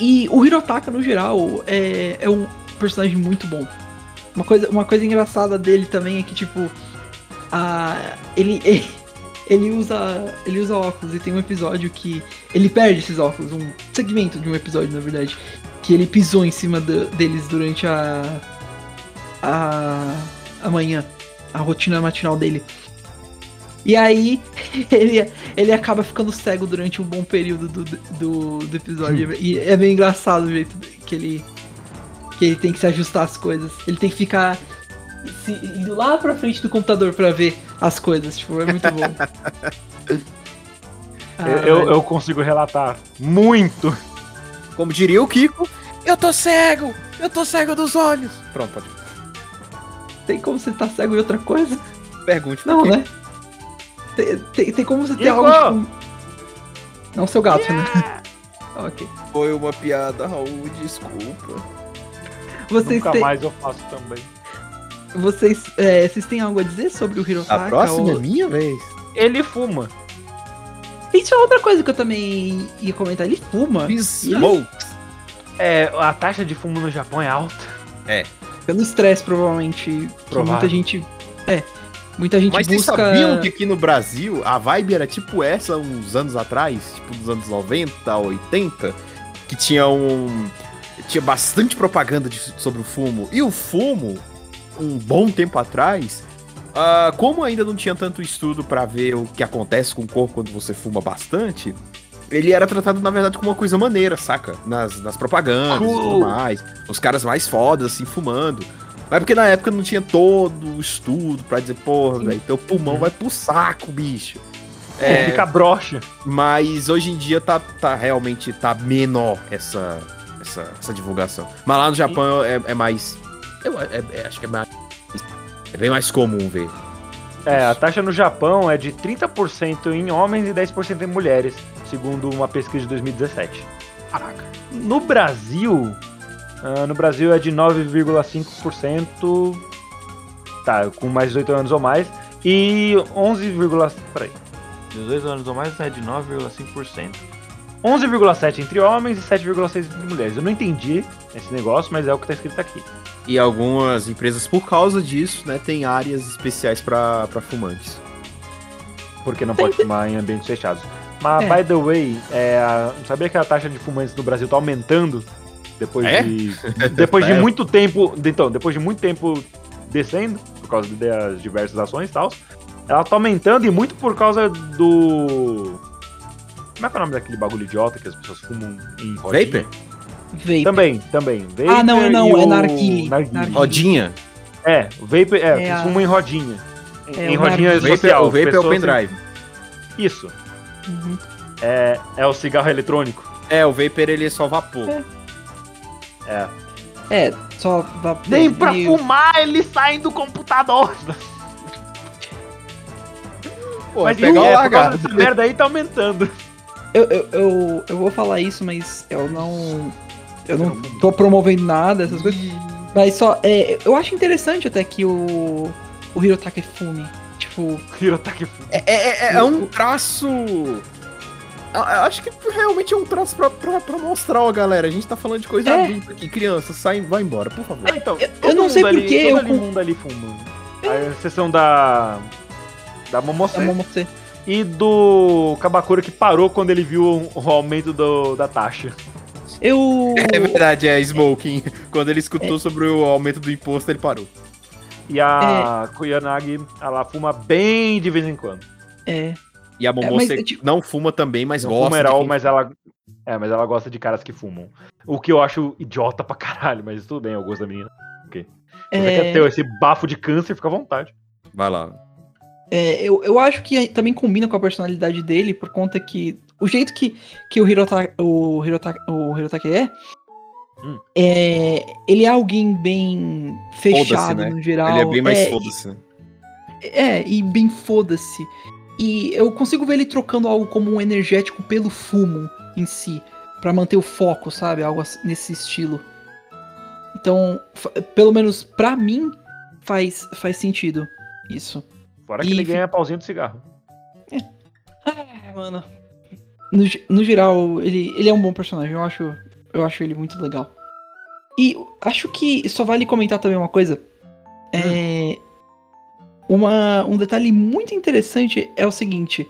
E o Hirotaka, no geral, é, é um personagem muito bom. Uma coisa, uma coisa engraçada dele também é que, tipo, a, ele, ele, ele usa ele usa óculos e tem um episódio que ele perde esses óculos, um segmento de um episódio, na verdade, que ele pisou em cima do- deles durante a, a a manhã, a rotina matinal dele. E aí ele, ele acaba ficando cego durante um bom período do, do, do episódio. E é bem engraçado o jeito que ele que ele tem que se ajustar às coisas. Ele tem que ficar se- indo lá pra frente do computador pra ver as coisas. Tipo, é muito bom. Ah, Eu, eu, eu consigo relatar muito. Como diria o Kiko, eu tô cego! Eu tô cego dos olhos! Pronto, pode. Tem como você tá cego em outra coisa? Pergunte Não, né? Tem, tem, tem como você ter Igor! algo tipo. Não seu gato, né? ok. Foi uma piada, Raul, desculpa. Vocês Nunca têm, mais eu faço também. Vocês, é, vocês têm algo a dizer sobre o Hirotaka? A próxima é ou- minha vez. Ele fuma. Isso é outra coisa que eu também ia comentar. Ele fuma. Smoke. É, a taxa de fumo no Japão é alta. Pelo estresse, provavelmente. que Provável. Muita gente. É. Muita gente Mas vocês busca. sabiam que aqui no Brasil a vibe era tipo essa uns anos atrás? Tipo dos anos 90, 80? Que tinha um. Tinha bastante propaganda de- sobre o fumo. E o fumo, um bom tempo atrás, ah, como ainda não tinha tanto estudo pra ver o que acontece com o corpo quando você fuma bastante, ele era tratado, na verdade, como uma coisa maneira, saca? Nas, nas propagandas e tudo mais. Os caras mais fodas, assim, fumando. Mas porque na época não tinha todo o estudo pra dizer, porra, velho, teu pulmão vai pro saco, bicho. É, fica broxa. Mas hoje em dia tá, tá realmente tá menor essa, essa, essa divulgação. Mas lá no Japão é, é mais. Eu é- é- acho que é mais. É bem mais comum ver. É, a taxa no Japão é de 30% em homens e 10% em mulheres, segundo uma pesquisa de 2017. Caraca. No Brasil, ah, no Brasil é de 9,5%, tá, com mais de 18 anos ou mais, e 11, peraí, 18 anos ou mais é de 9,5%. 11,7 entre homens e 7,6 entre mulheres. Eu não entendi esse negócio, mas é o que tá escrito aqui. E algumas empresas, por causa disso, né, tem áreas especiais pra pra fumantes. Porque não pode fumar em ambientes fechados. Mas, É. by the way, é, sabia que a taxa de fumantes no Brasil tá aumentando? Depois É? de. Depois de muito tempo. Então, depois de muito tempo descendo, por causa das diversas ações e tal. Ela tá aumentando e muito por causa do. Como é que é o nome daquele bagulho idiota que as pessoas fumam em rodinha? Vapor? Vape. Também, também. Vapor Ah, não, não, é o narguile. Rodinha. É, o Vapor, é, É eles a- em rodinha. É, em o rodinha narguile. social. o vape é o pendrive. Isso. Uhum. É, é o cigarro eletrônico. É, o vapor ele é só vapor. É. É. É, só vapor. Nem pra e- fumar eles saem do computador. Pô, Mas pegar o é, causa largado. dessa merda aí tá aumentando. Eu, eu, eu, eu vou falar isso, mas eu não. Eu não tô promovendo nada, essas coisas. Mas só. É, eu acho interessante até que o. O Hirotaka fume. Tipo. Hirotaki fuma. É, é- é um traço. Eu- acho que realmente é um traço pra, pra, pra mostrar, ó, galera. A gente tá falando de coisa É. adulta aqui. Criança, sai, vai embora, por favor. então, eu todo não mundo sei ali, porquê, Todo eu ali com- mundo ali fuma. A exceção da. Da Momose É Momotse. e do Kabakura que parou quando ele viu o, o aumento do, da taxa. Eu. É verdade, é Smoking. Quando ele escutou sobre o aumento do imposto, ele parou. E a Kuyanagi, ela fuma bem de vez em quando. É. E a Momose mas, tipo- não fuma também, mas Não gosta. fuma mas ela. É, mas ela gosta de caras que fumam. O que eu acho idiota pra caralho, mas tudo bem, eu gosto da menina. Ok. Você É. quer ter esse bafo de câncer, fica à vontade. Vai lá. É, eu, eu acho que também combina com a personalidade dele, por conta que o jeito que, que o Hirotaka, o Hirotaka, o Hirotaka é, Hum. é, ele é alguém bem fechado né? no geral. Ele é bem mais é, foda-se. É, e bem foda-se. E eu consigo ver ele trocando algo como um energético pelo fumo em si, Pra manter o foco, sabe? Algo nesse estilo. Então, pelo menos pra mim, faz, faz sentido isso. Fora que E ele ganha pauzinho do cigarro. mano. No, no geral, ele, ele é um bom personagem. Eu acho, eu acho ele muito legal. E acho que só vale comentar também uma coisa. É. Uma, um detalhe muito interessante é o seguinte.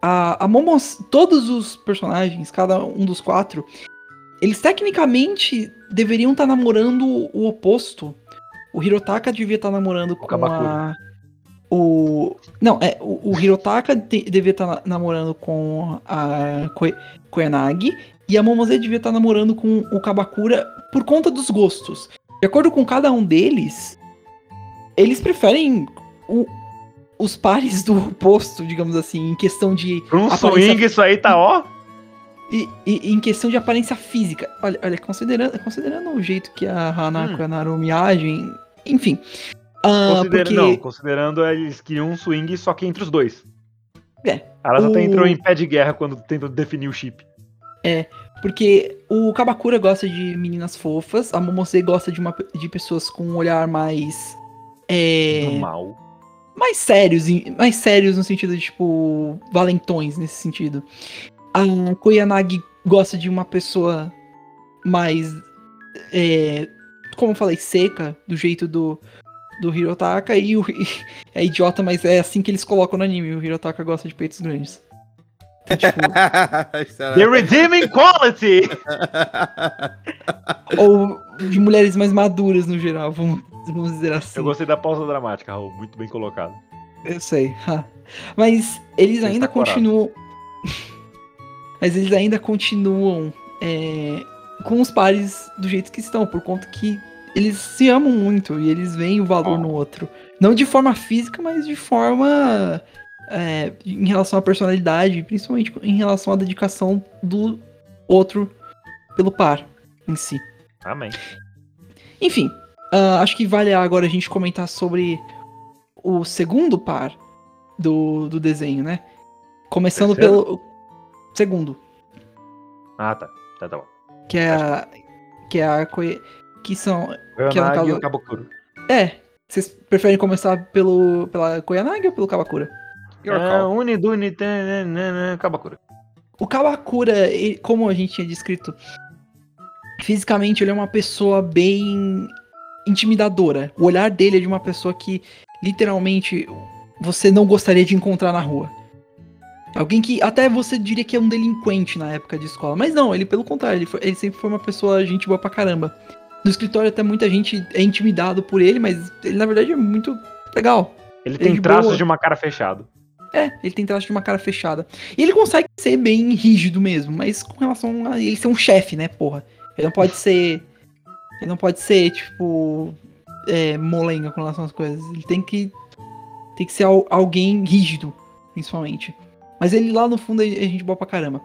A, a Momos, todos os personagens, cada um dos quatro, eles tecnicamente deveriam estar namorando o oposto. O Hirotaka devia estar namorando com a. O. Não, é. O, o Hirotaka te- devia estar na- namorando com a Koe- Koyanagi. E a Momose devia estar namorando com o Kabakura por conta dos gostos. De acordo com cada um deles, eles preferem o- os pares do oposto, digamos assim, em questão de. Um aparência swing, isso aí tá ó. e, e- em questão de aparência física. Olha, olha considerando, considerando o jeito que a Hanako e a Narume agem, enfim. Ah, Considera- porque Não, considerando eles queriam um swing só que entre os dois. É. Elas até O- entrou em pé de guerra quando tentam definir o chip. Porque o Kabakura gosta de meninas fofas, a Momose gosta de, uma, de pessoas com um olhar mais. É, Do mal. mais sérios, mais sérios no sentido de, tipo, valentões nesse sentido. A Koyanagi gosta de uma pessoa mais, é, como eu falei, seca, do jeito do, do Hirotaka, e o é idiota, mas é assim que eles colocam no anime, o Hirotaka gosta de peitos grandes. Então, tipo, The Redeeming Quality! ou de mulheres mais maduras no geral, vamos, vamos dizer assim. Eu gostei da pausa dramática, Raul. Muito bem colocado. Eu sei. ha. Mas eles Você ainda continuam. Mas eles ainda continuam é, com os pares do jeito que estão, por conta que eles se amam muito e eles veem o valor no outro. Não de forma física, mas de forma. é, em relação à personalidade, principalmente em relação à dedicação do outro pelo par em si. Amém. Enfim, ah, acho que vale agora a gente comentar sobre o segundo par do, do desenho, né? Começando Terceiro? pelo segundo, Ah, tá. Tá, tá bom. que é a que é a que são Que é no caso- e o é, vocês preferem começar pelo pela Koyanagi ou pelo Kabakura? É, call. Uni, Duni, tã, nã, nã, nã, Kabakura. O Kabakura, ele- como a gente tinha descrito, fisicamente ele é uma pessoa bem intimidadora. O olhar dele é de uma pessoa que literalmente você não gostaria de encontrar na rua. Alguém que até você diria que é um delinquente na época de escola. Mas não, ele pelo contrário, ele, foi- ele sempre foi uma pessoa gente boa pra caramba. No escritório até muita gente é intimidado por ele, mas ele na verdade é muito legal. Ele Ele tem de traços boa. de uma cara fechado. É, ele tem traço de uma cara fechada. E ele consegue ser bem rígido mesmo, mas com relação a ele ser um chefe, né, porra? Ele não pode ser. Ele não pode ser, tipo. É, molenga com relação às coisas. Ele tem que. Tem que ser al- alguém rígido, principalmente. Mas ele lá no fundo é é gente boa pra caramba.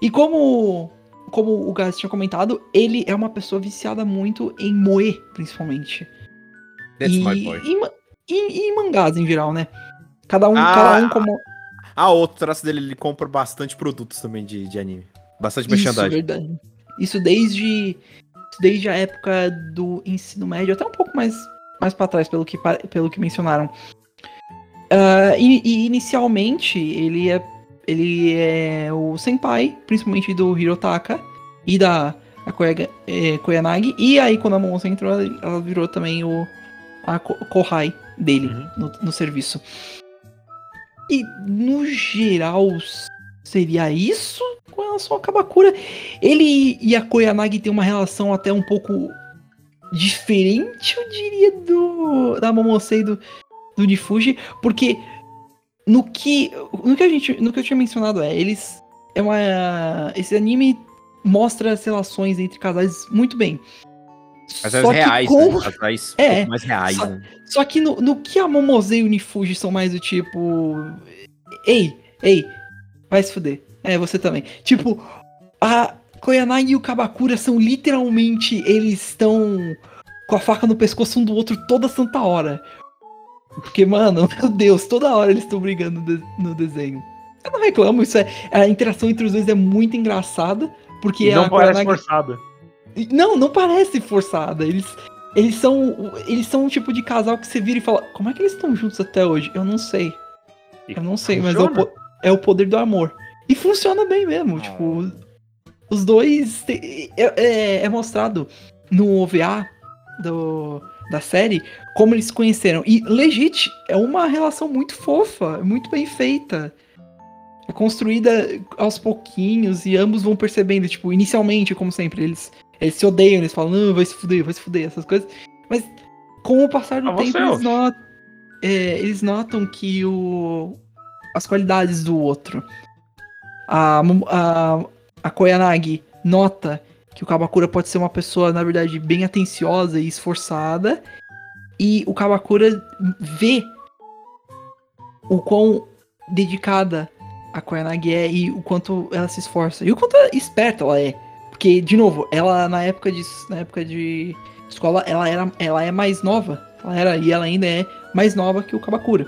E como. Como o Gás tinha comentado, ele é uma pessoa viciada muito em moe, principalmente. That's e, my boy. E, e- e em mangás em geral, né? Cada um, Ah, cada um como. Ah, outro traço dele, ele compra bastante produtos também de, de anime. Bastante Isso, merchandising. verdade. Isso desde, desde a época do ensino médio, até um pouco mais, mais para trás, pelo que, pelo que mencionaram. Ah, e, e inicialmente ele é, ele é o senpai, principalmente do Hirotaka e da a Koyaga- eh, Koyanagi. E aí quando a Monza entrou, ela virou também o a Ko- Kohai dele Uhum. no, no serviço. E no geral seria isso com relação ao Kabakura. Ele e a Koyanagi têm uma relação até um pouco diferente, eu diria, do da Momosei e do, do Nifuji, porque no que no que a gente no que eu tinha mencionado é, eles é uma esse anime mostra as relações entre casais muito bem. Mas Só as reais, com- né? As É, mais reais, só- né? só que no, no que a Momose e o Nifuji são mais do tipo. Ei, ei, vai se fuder. É, você também. Tipo, a Koyanagi e o Kabakura são literalmente. Eles estão com a faca no pescoço um do outro toda santa hora. Porque, mano, meu Deus, toda hora eles estão brigando no, de- no desenho. Eu não reclamo, isso é. A interação entre os dois é muito engraçada. Porque E não a parece Koyanagi- forçada. não, não parece forçada. Eles, eles são, eles são um tipo de casal que você vira e fala, como é que eles estão juntos até hoje? Eu não sei. E Eu não sei, mas é o, funciona. é o poder do amor. E funciona bem mesmo, Ah. tipo, os dois te- é, é- é mostrado no OVA do, da série como eles se conheceram. E legit, é uma relação muito fofa, muito bem feita. É construída aos pouquinhos e ambos vão percebendo, tipo, inicialmente, como sempre, eles, eles se odeiam, eles falam, não, vai se fuder, vai se fuder, essas coisas. Mas com o passar do Ah, tempo, eles, not- é, eles notam que o, as qualidades do outro. A, a, a Koyanagi nota que o Kabakura pode ser uma pessoa, na verdade, bem atenciosa e esforçada. E o Kabakura vê o quão dedicada a Koyanagi é e o quanto ela se esforça. E o quanto esperta ela é. Porque, de novo, ela na época de, na época de escola, ela, era, ela é mais nova. Ela era, e ela ainda é mais nova que o Kabakura.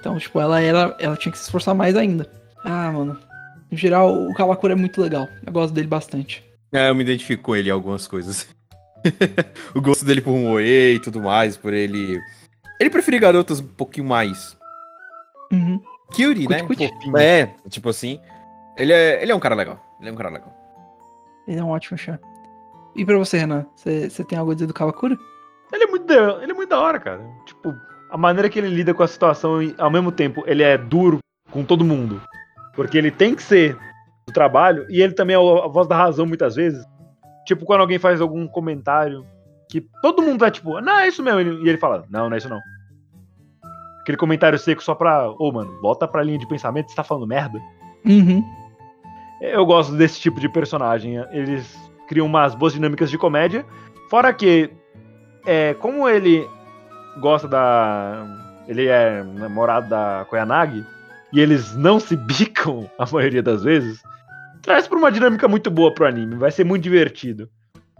Então, tipo, ela era. Ela tinha que se esforçar mais ainda. Ah, mano. No geral, o Kabakura é muito legal. Eu gosto dele bastante. É, eu me identifico com ele em algumas coisas. o gosto dele por um oe e tudo mais, por ele. Ele prefere garotas um pouquinho mais Uhum. cutie, né? É, tipo assim. Ele é, ele é um cara legal. Ele é um cara legal. Ele é um ótimo chá. E pra você, Renan? Você tem algo a dizer do Kabakura? Ele é muito da, ele é muito da hora, cara. Tipo, a maneira que ele lida com a situação e ao mesmo tempo ele é duro com todo mundo. Porque ele tem que ser do trabalho e ele também é a voz da razão muitas vezes. Tipo, quando alguém faz algum comentário que todo mundo tá tipo, não, é isso mesmo. E ele fala, não, não é isso não. Aquele comentário seco só pra, ô mano, volta pra linha de pensamento, você tá falando merda. Uhum. Eu gosto desse tipo de personagem. Eles criam umas boas dinâmicas de comédia. Fora que, é, como ele gosta da. Ele é namorado da Koyanagi, e eles não se bicam a maioria das vezes, traz pra uma dinâmica muito boa pro anime. Vai ser muito divertido.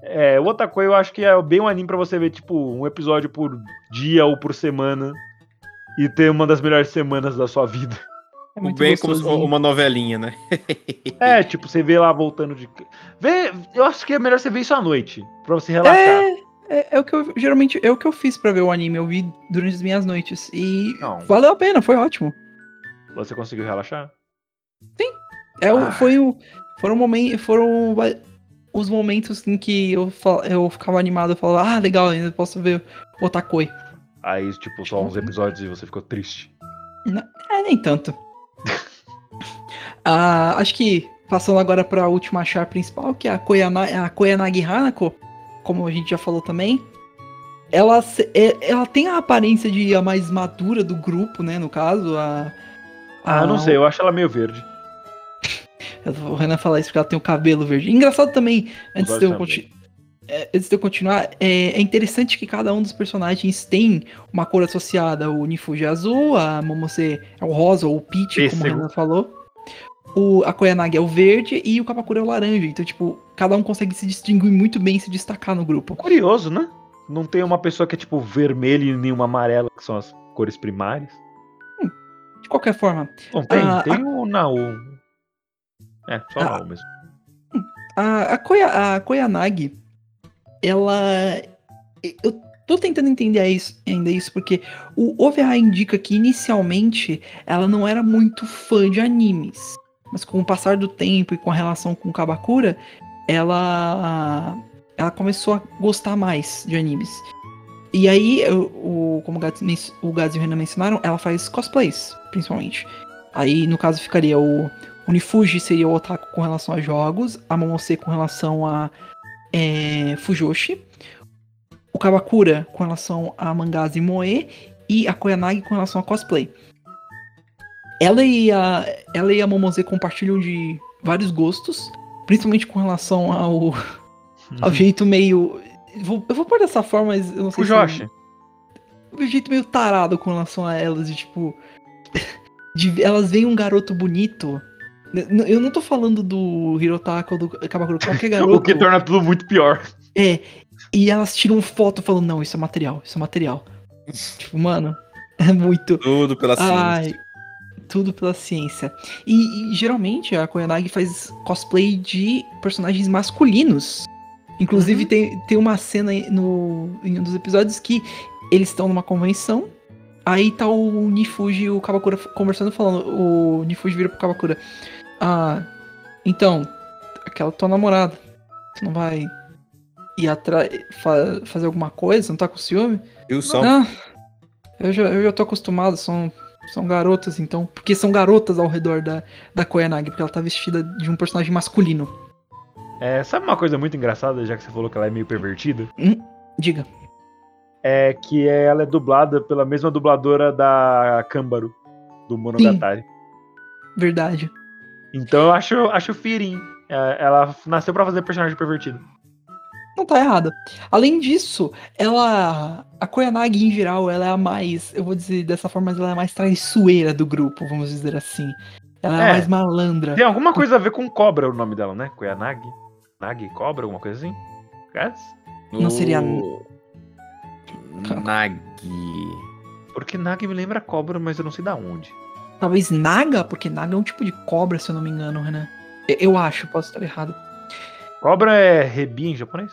É, o Otakoi eu acho que é bem um anime pra você ver, tipo, um episódio por dia ou por semana. E ter uma das melhores semanas da sua vida. É muito Bem como gostosinho. uma novelinha, né? É, tipo, você vê lá voltando de. Vê, eu acho que é melhor você ver isso à noite, pra você relaxar. É, é, é o que eu geralmente é o que eu fiz pra ver o anime. Eu vi durante as minhas noites e Não. valeu a pena, foi ótimo. Você conseguiu relaxar? É, o- Ah. foi o foram momentos, foram os momentos em que eu fal- eu ficava animado, eu falava, ah, legal, ainda posso ver o Otakoi. Aí, tipo, só uns episódios e você ficou triste. É, nem tanto. Ah, acho que passando agora pra última char principal, que é a, Koyana, a Koyanagi Hanako, como a gente já falou também. Ela, é- ela tem a aparência de a mais madura do grupo, né? No caso, a. Ah, a- não sei, eu acho ela meio verde. O Renan falar isso porque ela tem o cabelo verde. Engraçado também, antes de eu, também. conti- é, antes de eu continuar, é, é interessante que cada um dos personagens tem uma cor associada. O Nifuji é azul, a Momose é o rosa, ou o peach, como o. Renan falou. O, a Koyanagi é o verde e o Kamakura é o laranja. Então, tipo, cada um consegue se distinguir muito bem e se destacar no grupo. Curioso, né? Não tem uma pessoa que é tipo vermelho e nenhuma amarela, que são as cores primárias. De qualquer forma, Bom, tem, Ah, tem o Nao. É, só o Ah. Mesmo. A, a, Koya, a Koyanagi, ela. Eu tô tentando entender isso, ainda isso, porque o OVA indica que inicialmente ela não era muito fã de animes. Mas com o passar do tempo e com a relação com Kabakura, ela. Ela começou a gostar mais de animes. E aí, o, o- como o Gats e o Renan mencionaram, ela faz cosplays, principalmente. Aí, no caso, ficaria o, o Nifuji seria o otaku com relação a jogos, a Momose com relação a é, Fujoshi, o Kabakura com relação a mangás e moe, e a Koyanagi com relação a cosplay. Ela e a, ela e a Momose compartilham de vários gostos, principalmente com relação ao, ao jeito meio. Vou- eu vou pôr dessa forma, mas eu não sei O Josh. o jeito meio tarado com relação a elas, de tipo. de- elas veem um garoto bonito. Eu não tô falando do Hirotaka ou do Kabakura, qualquer garoto. O que torna tudo muito pior. É. E elas tiram foto falando, não, isso é material, isso é material. tipo, mano, é muito. Tudo pela Ai, ciência. tudo pela ciência. E, e, geralmente a Koyanagi faz cosplay de personagens masculinos. Inclusive tem, tem uma cena aí no, em um dos episódios que eles estão numa convenção. Aí tá o Nifuji e o Kabakura conversando, falando. O Nifuji vira pro Kabakura. Ah, então, aquela tua namorada. Você não vai ir atrás, fa- fazer alguma coisa? Você não tá com ciúme? E o som? Não, eu já, eu já tô acostumado, são, são garotas, então. Porque são garotas ao redor da, da Koyanagi, porque ela tá vestida de um personagem masculino. É, sabe uma coisa muito engraçada, já que você falou que ela é meio pervertida? Diga. É que ela é dublada pela mesma dubladora da Câmbaro, do Monogatari. Verdade. Então eu acho, acho firim. É, Ela nasceu pra fazer personagem pervertido. Não tá errada. Além disso, ela. A Koyanagi, em geral, ela é a mais. Eu vou dizer dessa forma, mas ela é a mais traiçoeira do grupo, vamos dizer assim. Ela é, a É. mais malandra. Tem alguma coisa a ver com cobra o nome dela, né? Koyanagi? Nagi? Cobra? Alguma coisa assim? Yes? Não seria- Nagi. Porque Nagi me lembra cobra, mas eu não sei da onde. Talvez Naga, porque Naga é um tipo de cobra, se eu não me engano, Renan. Eu, eu acho, posso estar errado. Cobra é rebi em japonês?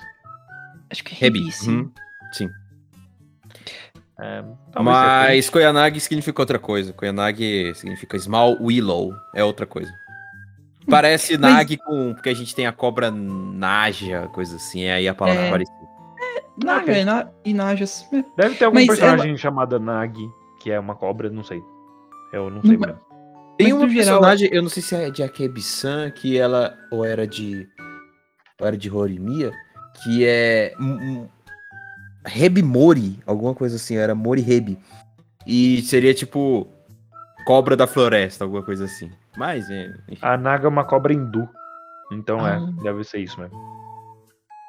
Acho que é Rebi. Rebi, sim. Uhum, Sim. É, Mas Koyanagi significa outra coisa. Koyanagi significa Small Willow. É outra coisa. Parece Mas- Nagi com. Porque a gente tem a cobra Naja, coisa assim. Aí a palavra É. parecida. Naga Ok. e, na, e Najas. é. Deve ter algum Mas personagem chamado Nagi, que é uma cobra, não sei. Eu não sei Mas- mesmo. Tem uma no geral- personagem, eu não sei se é de Akebi-san, que ela. Ou era de. Ou era de Horimiya, que é. Um, um, Rebi Mori, alguma coisa assim, era Mori Rebi. E seria tipo. Cobra da floresta, alguma coisa assim. Mas, é, enfim. A Naga é uma cobra hindu. Então Ah. é, deve ser isso mesmo.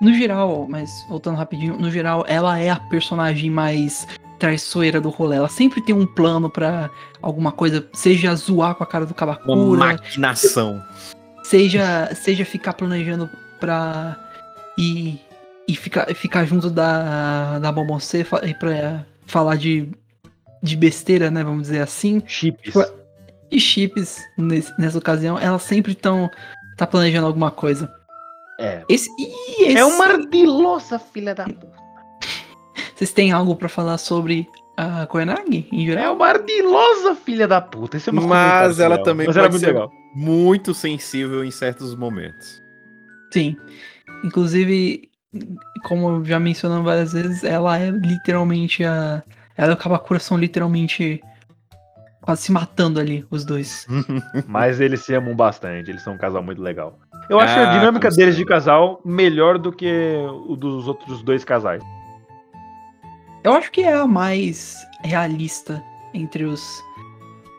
No geral, mas voltando rapidinho, no geral, ela é a personagem mais traiçoeira do rolê. Ela sempre tem um plano pra alguma coisa, seja zoar com a cara do uma Kabakura, maquinação. seja, seja ficar planejando pra ir, e ficar, ficar junto da, da Momocê e pra falar de, de besteira, né? Vamos dizer assim. Chips. E chips, nesse- nessa ocasião, elas sempre estão tá planejando alguma coisa. É. Esse, e esse, É uma ardilosa filha da puta. Vocês têm algo pra falar sobre a Koyanagi em É geral? uma ardilosa filha da puta. Esse é o meu Mas ela final. também Mas pode muito ser- legal. Muito sensível em certos momentos. Sim. Inclusive, como já mencionamos várias vezes, ela é literalmente a. Ela e o Kabakura são literalmente quase se matando ali, os dois. Mas eles se amam bastante. Eles são um casal muito legal. Eu acho Ah, a dinâmica com deles de casal melhor do que o dos outros dois casais. Eu acho que é a mais realista entre os.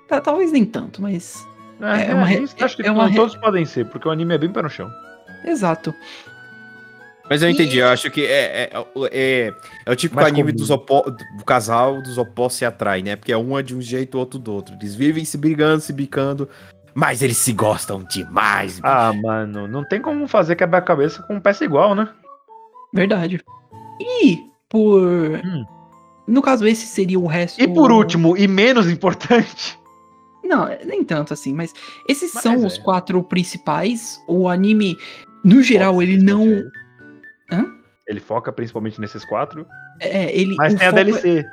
Tá, talvez nem tanto, mas. É, É uma re- realista, acho que é uma todos podem ser, porque o anime é bem pé no chão. Exato. Mas eu E- entendi, eu acho que é, é, é, é o típico Mais anime dos opo- do casal dos opostos se atrai, né? Porque um é de um jeito, o outro do outro. Eles vivem se brigando, se bicando, mas eles se gostam demais. bicho. Ah, mano, não tem como fazer quebra-cabeça com peça igual, né? Verdade. E por. Hum. No caso, esse seria o resto. E por último, e menos importante, Não, nem tanto assim, mas esses Mas são é. os quatro principais. O anime, no geral, ele não. Hã? Ele foca principalmente nesses quatro, É, ele. mas o tem a foco é- DLC.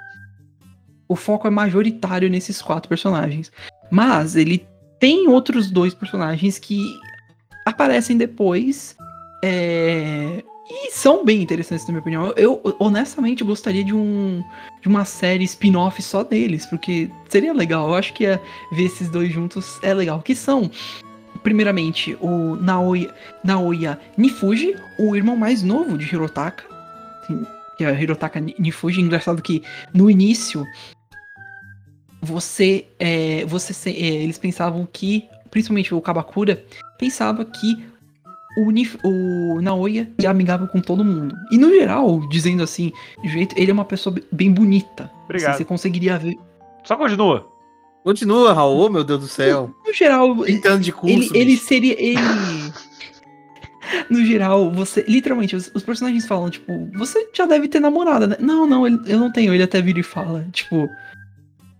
o foco é majoritário nesses quatro personagens. Mas ele tem outros dois personagens que aparecem depois. é, E são bem interessantes, na minha opinião. Eu, eu, honestamente gostaria de, um, de uma série spin-off só deles, porque seria legal. Eu acho que é, ver esses dois juntos é legal. Que são, primeiramente, o Naoya, Naoya Nifuji, o irmão mais novo de Hirotaka. Que é Hirotaka Ni- Nifuji. Engraçado que no início você, é, você é, eles pensavam que, principalmente o Kabakura, pensava que o, Nif, o Naoya é amigável com todo mundo. E no geral, dizendo assim, de jeito, ele é uma pessoa be- bem bonita. Obrigado. Assim, você conseguiria ver. Só continua. Continua, Raul, meu Deus do céu. No geral, Tentando de curso, ele, ele seria. Ele. No geral, você. Literalmente, os, os personagens falam, tipo, você já deve ter namorada, né? Não, não, ele- eu não tenho. Ele até vira e fala, tipo.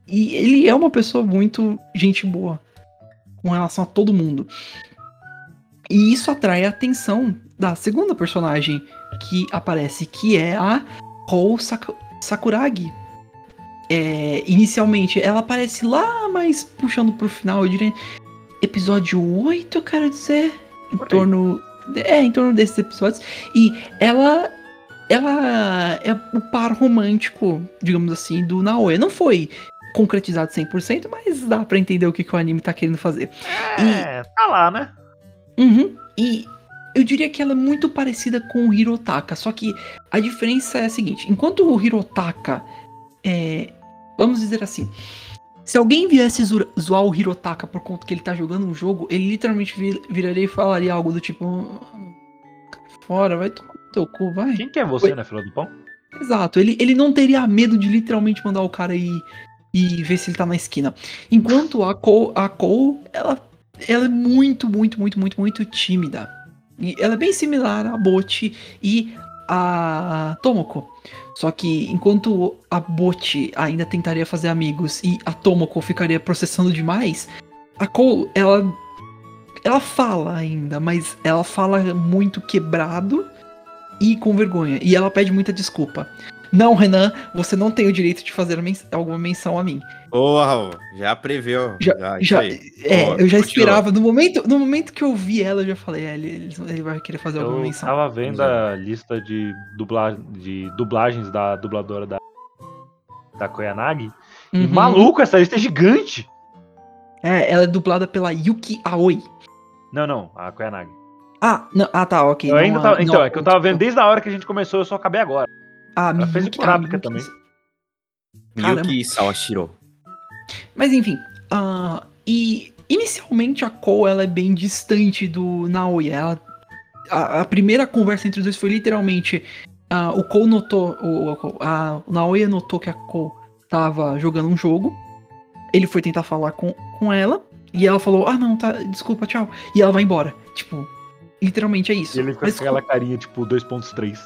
E ele é uma pessoa muito gente boa com relação a todo mundo. E isso atrai a atenção da segunda personagem que aparece, que é a Kou Sak- Sakuragi. É, inicialmente, ela aparece lá, mas puxando pro final, eu diria. episódio 8, eu quero dizer. Em torno. É, em torno desses episódios. E ela. Ela é o par romântico, digamos assim, do Naoya. Não foi concretizado 100%, mas dá pra entender o que, que o anime tá querendo fazer. É, tá lá, né? Uhum. E eu diria que ela é muito parecida com o Hirotaka, só que a diferença é a seguinte: enquanto o Hirotaka é. Vamos dizer assim. Se alguém viesse zo- zoar o Hirotaka por conta que ele tá jogando um jogo, ele literalmente vir- viraria e falaria algo do tipo. "Hum, cai Fora, vai tomar no teu cu, vai. Quem que é você Oi. na fila do pão? Exato, ele, ele não teria medo de literalmente mandar o cara ir e ver se ele tá na esquina. Enquanto a Cole, a Cole ela, ela é muito, muito, muito, muito, muito tímida. E ela é bem similar a Bot e a Tomoko. Só que enquanto a Bot ainda tentaria fazer amigos e a Tomoko ficaria processando demais, a Cole, ela, ela fala ainda, mas ela fala muito quebrado e com vergonha. E ela pede muita desculpa. Não, Renan, você não tem o direito de fazer men- alguma menção a mim. Ô, Raul, já preveu. Já- Já, aí. é, Boa, eu já esperava. No momento, no momento que eu vi ela, eu já falei, é, ele, ele- vai querer fazer alguma Eu menção. tava vendo a lista de, dubla, de dublagens da dubladora da, da Koyanagi. E Uhum. maluco, essa lista é gigante! É, ela é dublada pela Yuki Aoi. Não, não, a Koyanagi. Ah, não, ah, tá, ok. Eu não ainda a- tava, não então, a- é que eu tava vendo desde a hora que a gente começou, eu só acabei agora. A ela fez Miyuki- o Kurapika Miyuki- também. Caramba. Yuki Sawashiro. Mas enfim, ah, e inicialmente a Cole ela é bem distante do Naoya. Ela, a, a primeira conversa entre os dois foi literalmente ah, o Cole notou, o, a, o Naoya notou que a Cole tava jogando um jogo. Ele foi tentar falar com, com ela e ela falou: "Ah, não, tá, desculpa, tchau". E ela vai embora. Tipo, literalmente é isso. E ele fica Mas com aquela carinha, tipo, 2.3.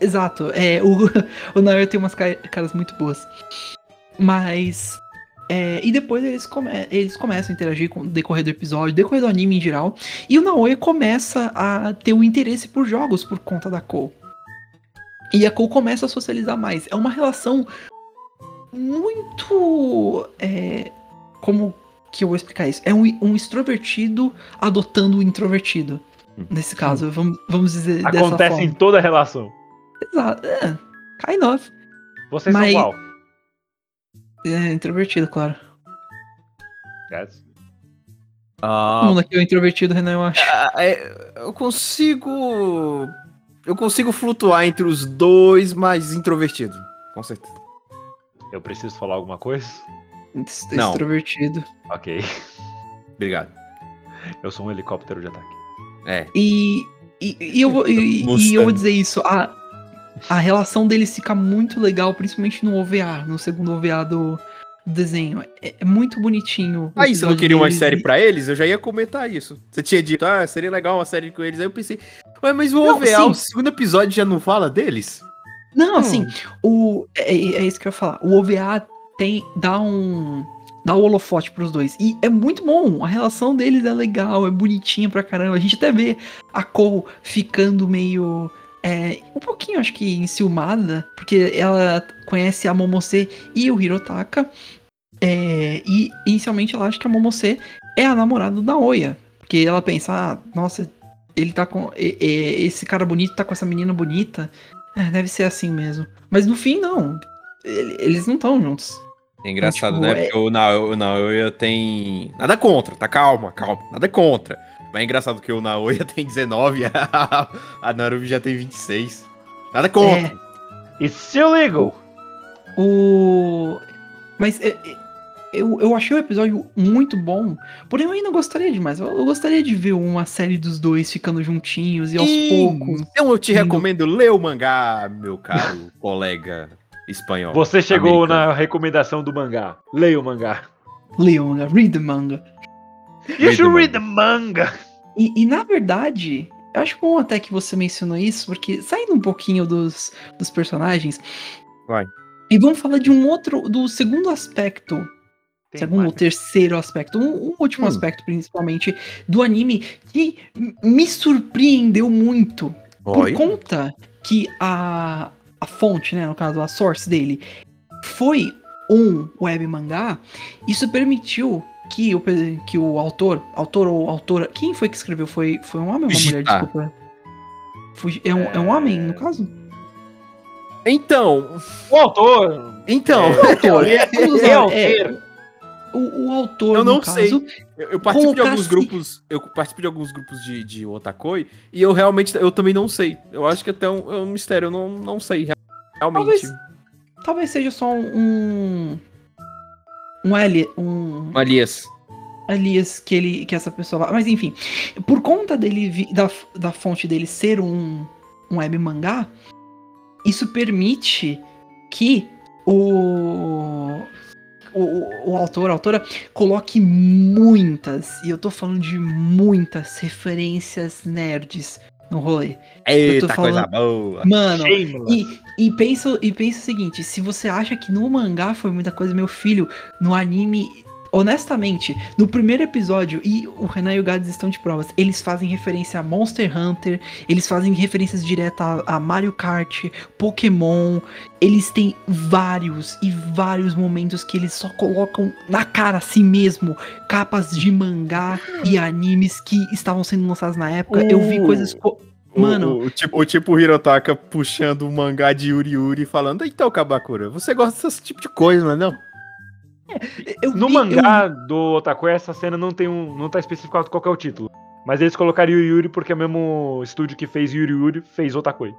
Exato, é, o, o Naoya tem umas ca- caras muito boas. Mas. É, e depois eles, come- eles começam a interagir com o decorrer do episódio, decorrer do anime em geral. E o Naoya começa a ter um interesse por jogos por conta da Cole. E a Cole começa a socializar mais. É uma relação muito. é, como que eu vou explicar isso? É um, um extrovertido adotando um introvertido. Nesse caso, vamos, vamos dizer dessa Acontece em toda relação. Exato. É, kind of. Vocês Mas- são qual? É, introvertido, claro. Yes. Todo Ah, mundo aqui é introvertido, Renan, eu acho. ah, é, eu consigo. Eu consigo flutuar entre os dois, mas introvertido. Com certeza. Eu preciso falar alguma coisa? Não. Extrovertido. Ok. Obrigado. Eu sou um helicóptero de ataque. É. E, e, e eu, vou, e, e eu vou dizer isso. A, a relação deles fica muito legal, principalmente no OVA, no segundo OVA do, do desenho. É, é muito bonitinho. Aí, você não queria uma deles série e- pra eles? Eu já ia comentar isso. Você tinha dito, ah, seria legal uma série com eles. Aí eu pensei, ué, mas o OVA, o segundo episódio já não fala deles? Não, assim, o, é, é isso que eu ia falar. O OVA tem, dá um. Dá o holofote pros dois. E é muito bom. A relação deles é legal, é bonitinha pra caramba. A gente até vê a Cole ficando meio. É, um pouquinho, acho que, enciumada. Porque ela conhece a Momose e o Hirotaka. é, e inicialmente ela acha que a Momose é a namorada do Naoya. Porque ela pensa, ah, nossa, ele tá com. Esse cara bonito tá com essa menina bonita. É, deve ser assim mesmo. Mas no fim, não. Ele- Eles não estão juntos. É engraçado, Tipo, né? é- Porque o Naoya, o Naoya tem. Nada contra, tá? Calma, calma. Nada contra. Mas é engraçado que o Naoya tem 19 e a, a Narubi já tem 26. Nada contra. It's illegal! O. Mas é, é, eu, eu achei o episódio muito bom. Porém, eu ainda gostaria de mais. Eu, eu gostaria de ver uma série dos dois ficando juntinhos e aos poucos. Então eu te indo- recomendo ler o mangá, meu caro colega espanhol. Você chegou americano. na recomendação do mangá. Leia o mangá. Leia o manga, read the manga. You should read the manga! E, e, na verdade, eu acho bom até que você mencionou isso, porque saindo um pouquinho dos, dos personagens. Vai. E vamos falar de um outro, do segundo aspecto Tem segundo ou terceiro aspecto, um, um último Hum. aspecto principalmente do anime que me surpreendeu muito por conta que a, a fonte, né, no caso a source dele, foi um web mangá, isso permitiu que o, que o autor, autor ou autora, quem foi que escreveu? Foi, foi um homem ou uma mulher? Desculpa. Fuji- é, um, é um homem, no caso? Então, O autor. então, Autor, é- vamos é lá, é, autor. O, o autor, Eu não no sei. caso, eu, eu participo de alguns assim- grupos, eu participo de alguns grupos de, de Otakoi e eu realmente, eu também não sei. Eu acho que até é um, é um mistério, eu não, não sei realmente. Talvez- talvez seja só um. Um ali, um Alias. alias que ele que essa pessoa lá. Mas enfim, por conta dele vi- da, da fonte dele ser um, um web mangá, isso permite que o, o, o autor, a autora, coloque muitas, e eu tô falando de muitas referências nerds no rolê. Eita, tô coisa falando- boa. Mano, e, e, pensa, e pensa o seguinte, se você acha que no mangá foi muita coisa, meu filho, no anime, honestamente, no primeiro episódio, e o Renan e o Gads estão de provas, eles fazem referência a Monster Hunter, eles fazem referências diretas a, a Mario Kart, Pokémon, eles têm vários e vários momentos que eles só colocam na cara assim mesmo, capas de mangá e animes que estavam sendo lançados na época. Eu vi Uh. coisas... co- Mano, o, o tipo, o tipo Hirotaka puxando o mangá de Yuri Yuri e falando, então, Kabakura, você gosta desse tipo de coisa, não é não? Eu No vi- mangá do Otaku, essa cena não tem um. não tá especificado qual é o título. Mas eles colocaram Yuri Yuri porque é o mesmo estúdio que fez Yuri Yuri fez Otakoi.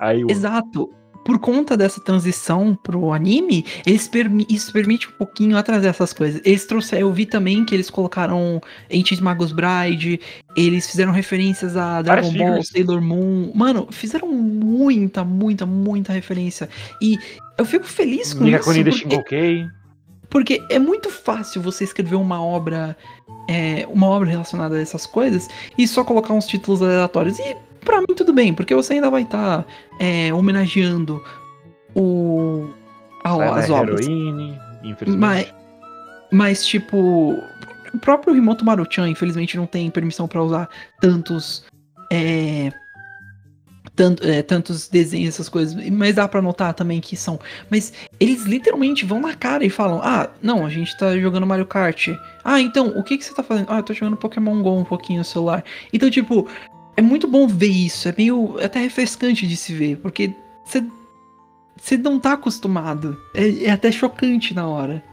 Aí o. Exato. Por conta dessa transição pro anime, eles permi isso permite um pouquinho atrazer essas coisas. Eles trouxeram, eu vi também que eles colocaram Ancient Magus Bride, eles fizeram referências a Dragon Ball, figures. Sailor Moon. Mano, fizeram muita, muita, muita referência. E eu fico feliz com Migakuni isso. Porque, Shingokei. Porque é muito fácil você escrever uma obra, é, uma obra relacionada a essas coisas e só colocar uns títulos aleatórios. E pra mim tudo bem, porque você ainda vai estar homenageando o a- Sai as obras. Heroine, infelizmente. Mas, mas tipo, o próprio Rimoto Maruchan, infelizmente, não tem permissão pra usar tantos. É, tanto, é, tantos desenhos, essas coisas. Mas dá pra notar também que são. Mas eles literalmente vão na cara e falam: Ah, não, a gente tá jogando Mario Kart. Ah, então, o que, que você tá fazendo? Ah, eu tô jogando Pokémon GO um pouquinho no celular. Então, tipo, é muito bom ver isso. É meio é até refrescante de se ver, porque você. Você não tá acostumado. É, é até chocante na hora.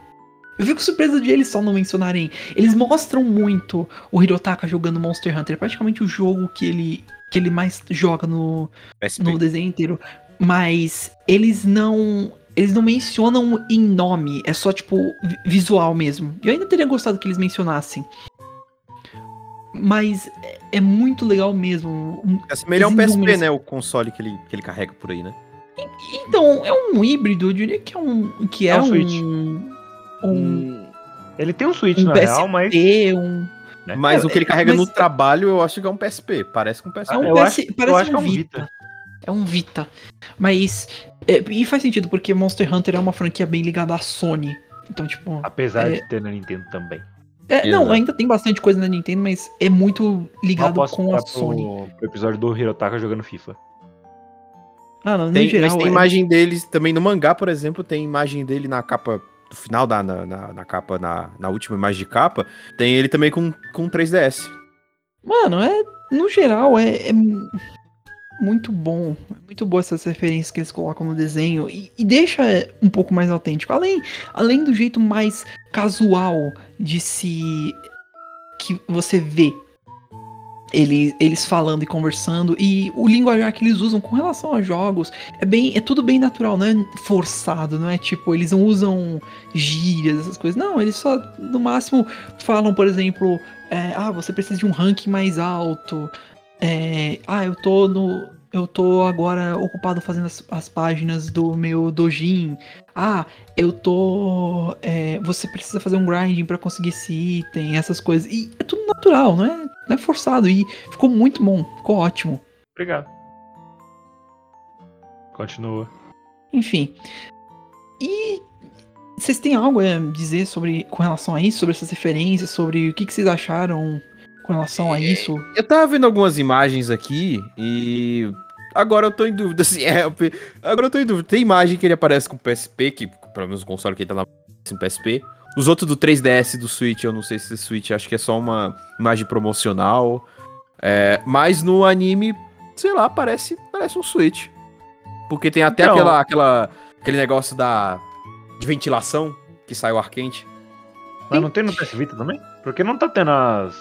Eu fico surpreso de eles só não mencionarem. Eles mostram muito o Hirotaka jogando Monster Hunter. É praticamente o jogo que ele, que ele mais joga no, PSP. no desenho inteiro. Mas eles não. Eles não mencionam em nome. É só, tipo, vi- visual mesmo. Eu ainda teria gostado que eles mencionassem. Mas é, é muito legal mesmo. Ele é um PSP, né? O console que ele, que ele carrega por aí, né? Então, é um híbrido, eu diria que é um. Que é, É um um. Switch. Um, Ele tem um Switch um na real, mas. PSP, um. Né? Mas É, o que ele carrega mas- no trabalho, eu acho que é um PSP. Parece com um PSP. É um eu PS acho- eu parece acho que é um um Vita. Vita. É um Vita. Mas. é, e faz sentido, porque Monster Hunter é uma franquia bem ligada à Sony. Então, tipo. Apesar É. de ter na Nintendo também. É, não, ainda tem bastante coisa na Nintendo, mas é muito ligado posso com a pro, Sony. pro episódio do Hirotaka jogando FIFA. Ah, não, Tem, geral. mas tem é- imagem deles também no mangá, por exemplo, tem imagem dele na capa. No final da na, na, na capa, na, na última imagem de capa, tem ele também com, com 3DS. Mano, é. No geral, é, é mu- muito bom. É muito boa essas referências que eles colocam no desenho. E, e deixa um pouco mais autêntico. Além, além do jeito mais casual de se. que você vê ele, eles falando e conversando. E o linguajar que eles usam com relação a jogos é bem. É tudo bem natural, não é forçado, não é tipo, eles não usam gírias, essas coisas. Não, eles só, no máximo, falam, por exemplo. É, ah, você precisa de um ranking mais alto. É, ah, eu tô no. Eu tô agora ocupado fazendo as, as páginas do meu Dojin. Ah, eu tô. é, você precisa fazer um grinding pra conseguir esse item, essas coisas. E é tudo natural, não é, não é forçado. E ficou muito bom, ficou ótimo. Obrigado. Continua. Enfim. E vocês têm algo a dizer sobre com relação a isso, sobre essas referências, sobre o que, que vocês acharam com relação a isso? Eu tava vendo algumas imagens aqui e. Agora eu tô em dúvida, assim, é, agora eu tô em dúvida. Tem imagem que ele aparece com PSP, que pelo menos o console que ele tá na um PSP. Os outros do 3DS do Switch, eu não sei se esse Switch acho que é só uma imagem promocional. É, mas no anime, sei lá, parece, parece um Switch. Porque tem até Então- aquela, aquela, aquele negócio da de ventilação que sai o ar quente. Mas não tem no PS Vita também? Porque não tá tendo as.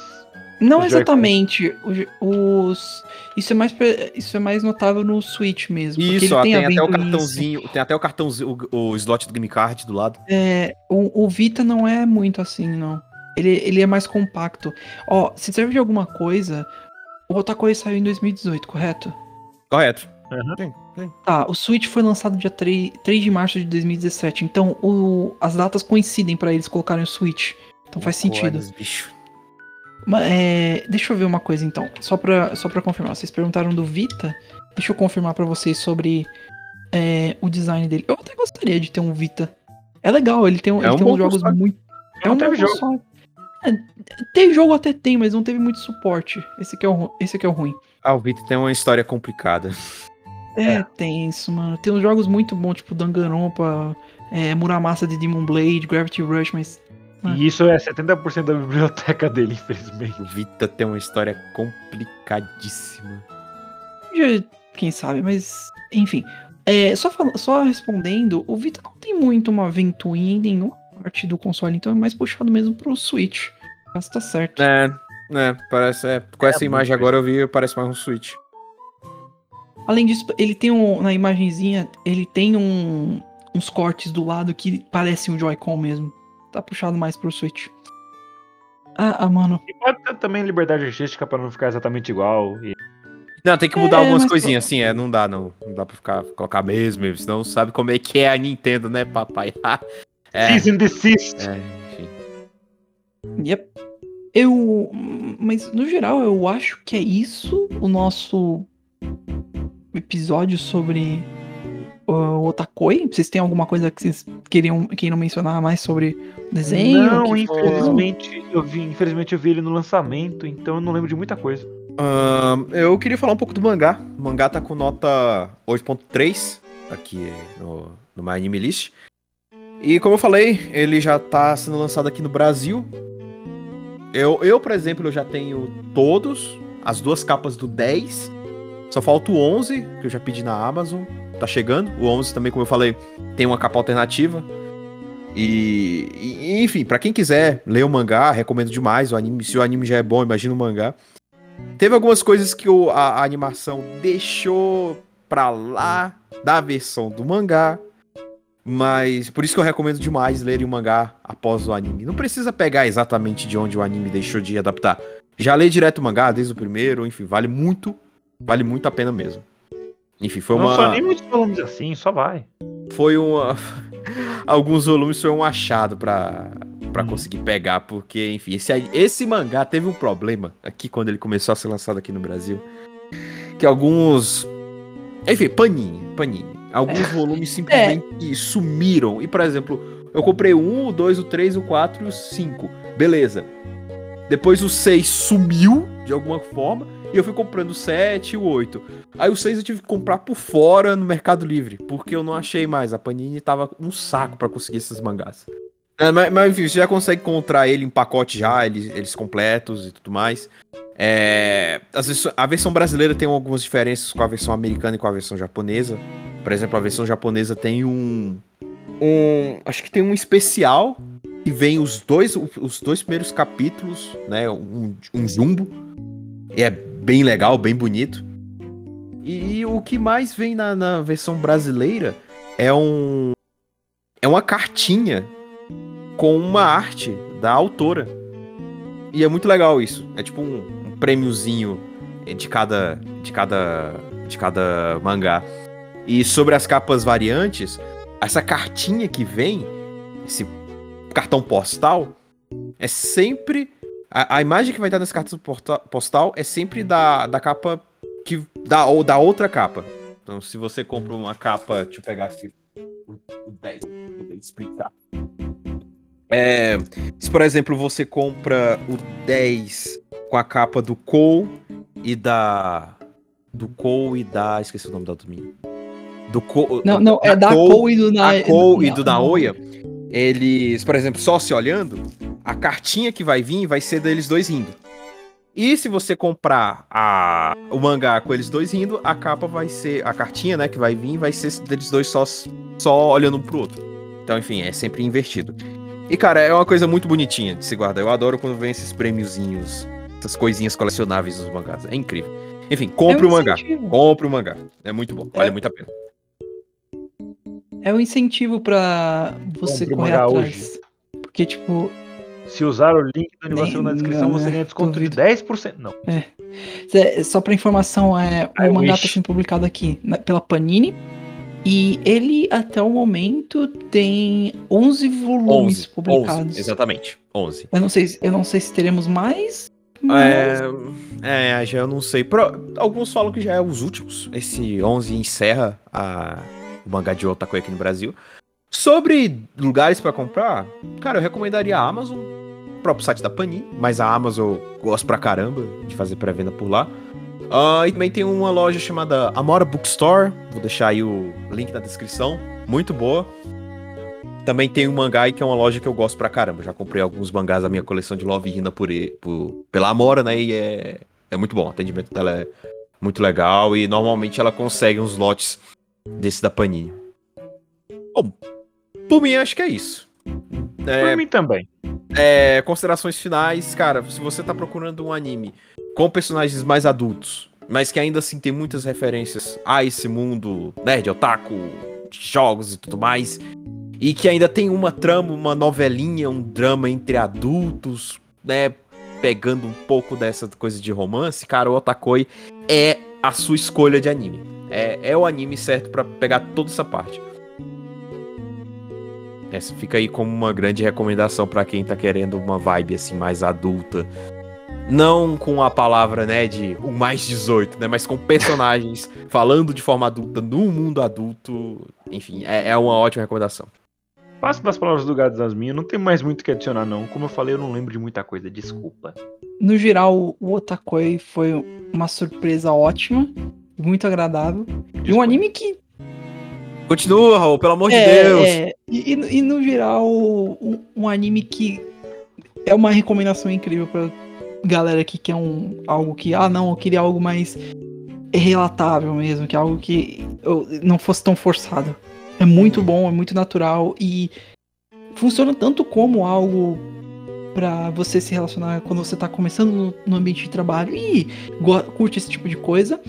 Não Os exatamente. Os, isso, é mais, isso é mais notável no Switch mesmo. Isso, ele ó, tem, a até o cartãozinho, tem até o cartãozinho, o, o slot do Game Card do lado. É, o, o Vita não é muito assim, não. Ele, ele é mais compacto. Ó, se serve de alguma coisa, o Otakoi saiu em 2018, correto? Correto. Aham. Sim, sim. Tá, o Switch foi lançado dia 3, 3 de março de 2017, então o, as datas coincidem pra eles colocarem o Switch. Então faz sentido. Olha, bicho. É, deixa eu ver uma coisa então, só pra, só pra confirmar. Vocês perguntaram do Vita, deixa eu confirmar pra vocês sobre é, o design dele. Eu até gostaria de ter um Vita. É legal, ele tem, É ele um tem bom uns jogos console. muito. É um bom jogo. console. É, ter jogo até tem, mas não teve muito suporte. Esse aqui é o, esse aqui é o ruim. Ah, o Vita tem uma história complicada. É, tem isso, mano. Tem uns jogos muito bons, tipo Danganronpa, é, Muramasa de Demon Blade, Gravity Rush, mas. E isso é 70% da biblioteca dele, infelizmente. O Vita tem uma história complicadíssima. Quem sabe, mas. Enfim. É, só, só respondendo, o Vita não tem muito uma ventoinha em nenhuma parte do console, então é mais puxado mesmo pro Switch. Mas tá certo. É, né, parece. É, com essa É imagem muito agora eu vi, parece mais um Switch. Além disso, ele tem um. Na imagenzinha, ele tem um, uns cortes do lado que parecem um Joy-Con mesmo. Tá puxado mais pro Switch. Ah, ah, mano. E pode ter também liberdade artística pra não ficar exatamente igual. E... Não, tem que mudar É, algumas mas- coisinhas, assim, é, não dá, não. Não dá pra ficar, colocar mesmo, senão sabe como é que é a Nintendo, né, papai? é, Cease and desist! é, enfim. Yep. Eu. Mas no geral, eu acho que é isso o nosso episódio sobre o Otakoi. Vocês têm alguma coisa que vocês queriam, queriam mencionar mais sobre o desenho? Não, infelizmente eu vi, infelizmente eu vi ele no lançamento, então eu não lembro de muita coisa. Eu queria falar um pouco do mangá. O mangá tá com nota 8.3 aqui no, no My Anime List. E como eu falei, ele já tá sendo lançado aqui no Brasil. Eu, eu, por exemplo, eu já tenho todos, as duas capas do 10. Só falta o 11, que eu já pedi na Amazon. Tá chegando. O 11 também, como eu falei, tem uma capa alternativa. E, e- enfim, pra quem quiser ler o mangá, recomendo demais. O anime, se o anime já é bom, imagina o mangá. Teve algumas coisas que o- a, a animação deixou pra lá da versão do mangá. Mas por isso que eu recomendo demais lerem o mangá após o anime. Não precisa pegar exatamente de onde o anime deixou de adaptar. Já lê direto o mangá desde o primeiro, enfim, vale muito, vale muito a pena mesmo. Enfim, foi Não uma só nem muitos volumes assim, só vai. foi uma. Alguns volumes foi um achado pra, pra Hum. conseguir pegar, porque, enfim, esse, esse mangá teve um problema aqui quando ele começou a ser lançado aqui no Brasil. Que alguns. Enfim, paninho, paninho. Alguns volumes simplesmente sumiram. E, por exemplo, eu comprei 1, o 2, o 3, o 4 e o 5. Beleza. Depois o 6 sumiu de alguma forma. E eu fui comprando o 7 e o 8. Aí o 6 eu tive que comprar por fora no Mercado Livre, porque eu não achei mais. A Panini tava um saco pra conseguir esses mangás. É, mas, mas, enfim, você já consegue encontrar ele em pacote já, eles, eles completos e tudo mais. É, verso- a versão brasileira tem algumas diferenças com a versão americana e com a versão japonesa. Por exemplo, a versão japonesa tem um. um acho que tem um especial que vem os dois, os dois primeiros capítulos, né? Um, um jumbo. E é bem legal, bem bonito. E, o que mais vem na, na versão brasileira é um. É uma cartinha com uma arte da autora. E é muito legal isso. É tipo um, um prêmiozinho de cada, de cada, de cada mangá. E sobre as capas variantes, essa cartinha que vem, esse cartão postal, é sempre a, a imagem que vai estar cartão porta- postal é sempre da, da capa que da ou da outra capa. Então, se você compra uma capa, deixa eu pegar aqui o o 10, pra poder explicar. É, se por exemplo você compra o 10 com a capa do Cole e da do Cole e da, esqueci o nome da outra menina. Do Cole, Não, não, é da Cole- Cole e do Na- Cole e Na- do Naoya, eles, por exemplo, só se olhando, a cartinha que vai vir vai ser deles dois rindo. E se você comprar a, o mangá com eles dois rindo, a capa vai ser. A cartinha, né, que vai vir, vai ser deles dois só, só olhando um pro outro. Então, enfim, é sempre invertido. E, cara, é uma coisa muito bonitinha de se guardar. Eu adoro quando vem esses prêmiozinhos, essas coisinhas colecionáveis nos mangás. É incrível. Enfim, compre É um o mangá. incentivo. Compre o mangá. É muito bom. Vale É. muito a pena. É um incentivo pra você Compre correr atrás. Porque, tipo, Se usar o link do Animação na descrição, não, você né? ganha desconto de Duvido. 10%. Não. Cê- Só pra informação, é, I o mangá wish. tá sendo publicado aqui né, pela Panini. E ele, até o momento, tem 11 volumes 11. publicados. 11, exatamente. 11. Eu não, sei, se- eu não sei se teremos mais. Mas... É, é, já eu não sei. Pro- alguns falam que já é os últimos. Esse 11 encerra a, o mangá de Otakoi aqui no Brasil. Sobre lugares pra comprar, cara, eu recomendaria a Amazon, o próprio site da Panini, mas a Amazon eu gosto pra caramba de fazer pré-venda por lá. Ah, e também tem uma loja chamada Amora Bookstore, vou deixar aí o link na descrição, muito boa. Também tem o Mangai, que é uma loja que eu gosto pra caramba. Já comprei alguns mangás da minha coleção de Love Hina por, por- pela Amora, né? E é, é muito bom. O atendimento dela é muito legal. E normalmente ela consegue uns lotes desse da Panini. Bom, por mim acho que é isso. É, Por mim também. é, considerações finais, cara, se você tá procurando um anime com personagens mais adultos, mas que ainda assim tem muitas referências a esse mundo nerd, otaku, jogos e tudo mais, e que ainda tem uma trama, uma novelinha, um drama entre adultos, né, pegando um pouco dessa coisa de romance, cara, o Otakoi é a sua escolha de anime. É, é o anime certo pra pegar toda essa parte. Essa fica aí como uma grande recomendação pra quem tá querendo uma vibe assim mais adulta. Não com a palavra, né, de o mais 18, né, mas com personagens falando de forma adulta no mundo adulto. Enfim, é, é uma ótima recomendação. Passo das palavras do Gads das minhas, não tem mais muito o que adicionar, não. Como eu falei, eu não lembro de muita coisa, desculpa. No geral, o Otakoi foi uma surpresa ótima, muito agradável. E um anime que. Continua, Raul, pelo amor de é, Deus. é, e, e- e no geral, um, um anime que é uma recomendação incrível pra galera que quer um, algo que. Ah, não, eu queria algo mais relatável mesmo, que é algo que eu- não fosse tão forçado. É muito bom, é muito natural e funciona tanto como algo pra você se relacionar quando você tá começando no, no ambiente de trabalho e curte esse tipo de coisa,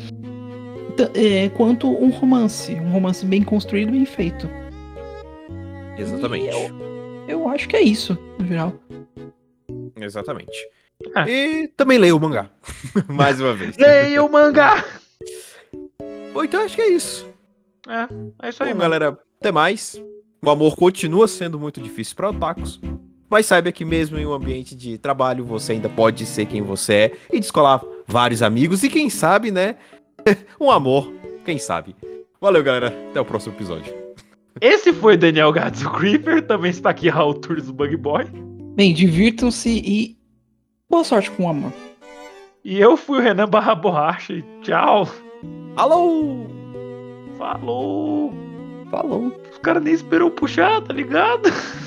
é, quanto um romance, um romance bem construído, bem feito. Exatamente. Eu acho que é isso, no geral. Exatamente. Ah. E também leia o mangá. Mais uma vez. Leia o mangá! Bom, então acho que é isso. É, é isso aí, Bom, mano. galera, até mais. O amor continua sendo muito difícil para otakus, mas saiba que mesmo em um ambiente de trabalho você ainda pode ser quem você é e descolar vários amigos e quem sabe, né? um amor, quem sabe. Valeu, galera. Até o próximo episódio. Esse foi Daniel Gads, Creeper. Também está aqui Raul Tours, Bug Boy. Bem, divirtam-se e boa sorte com o amor. E eu fui o Renan Barra Borracha. E tchau. Alô! Falou. Falou. Os caras nem esperou puxar, tá ligado?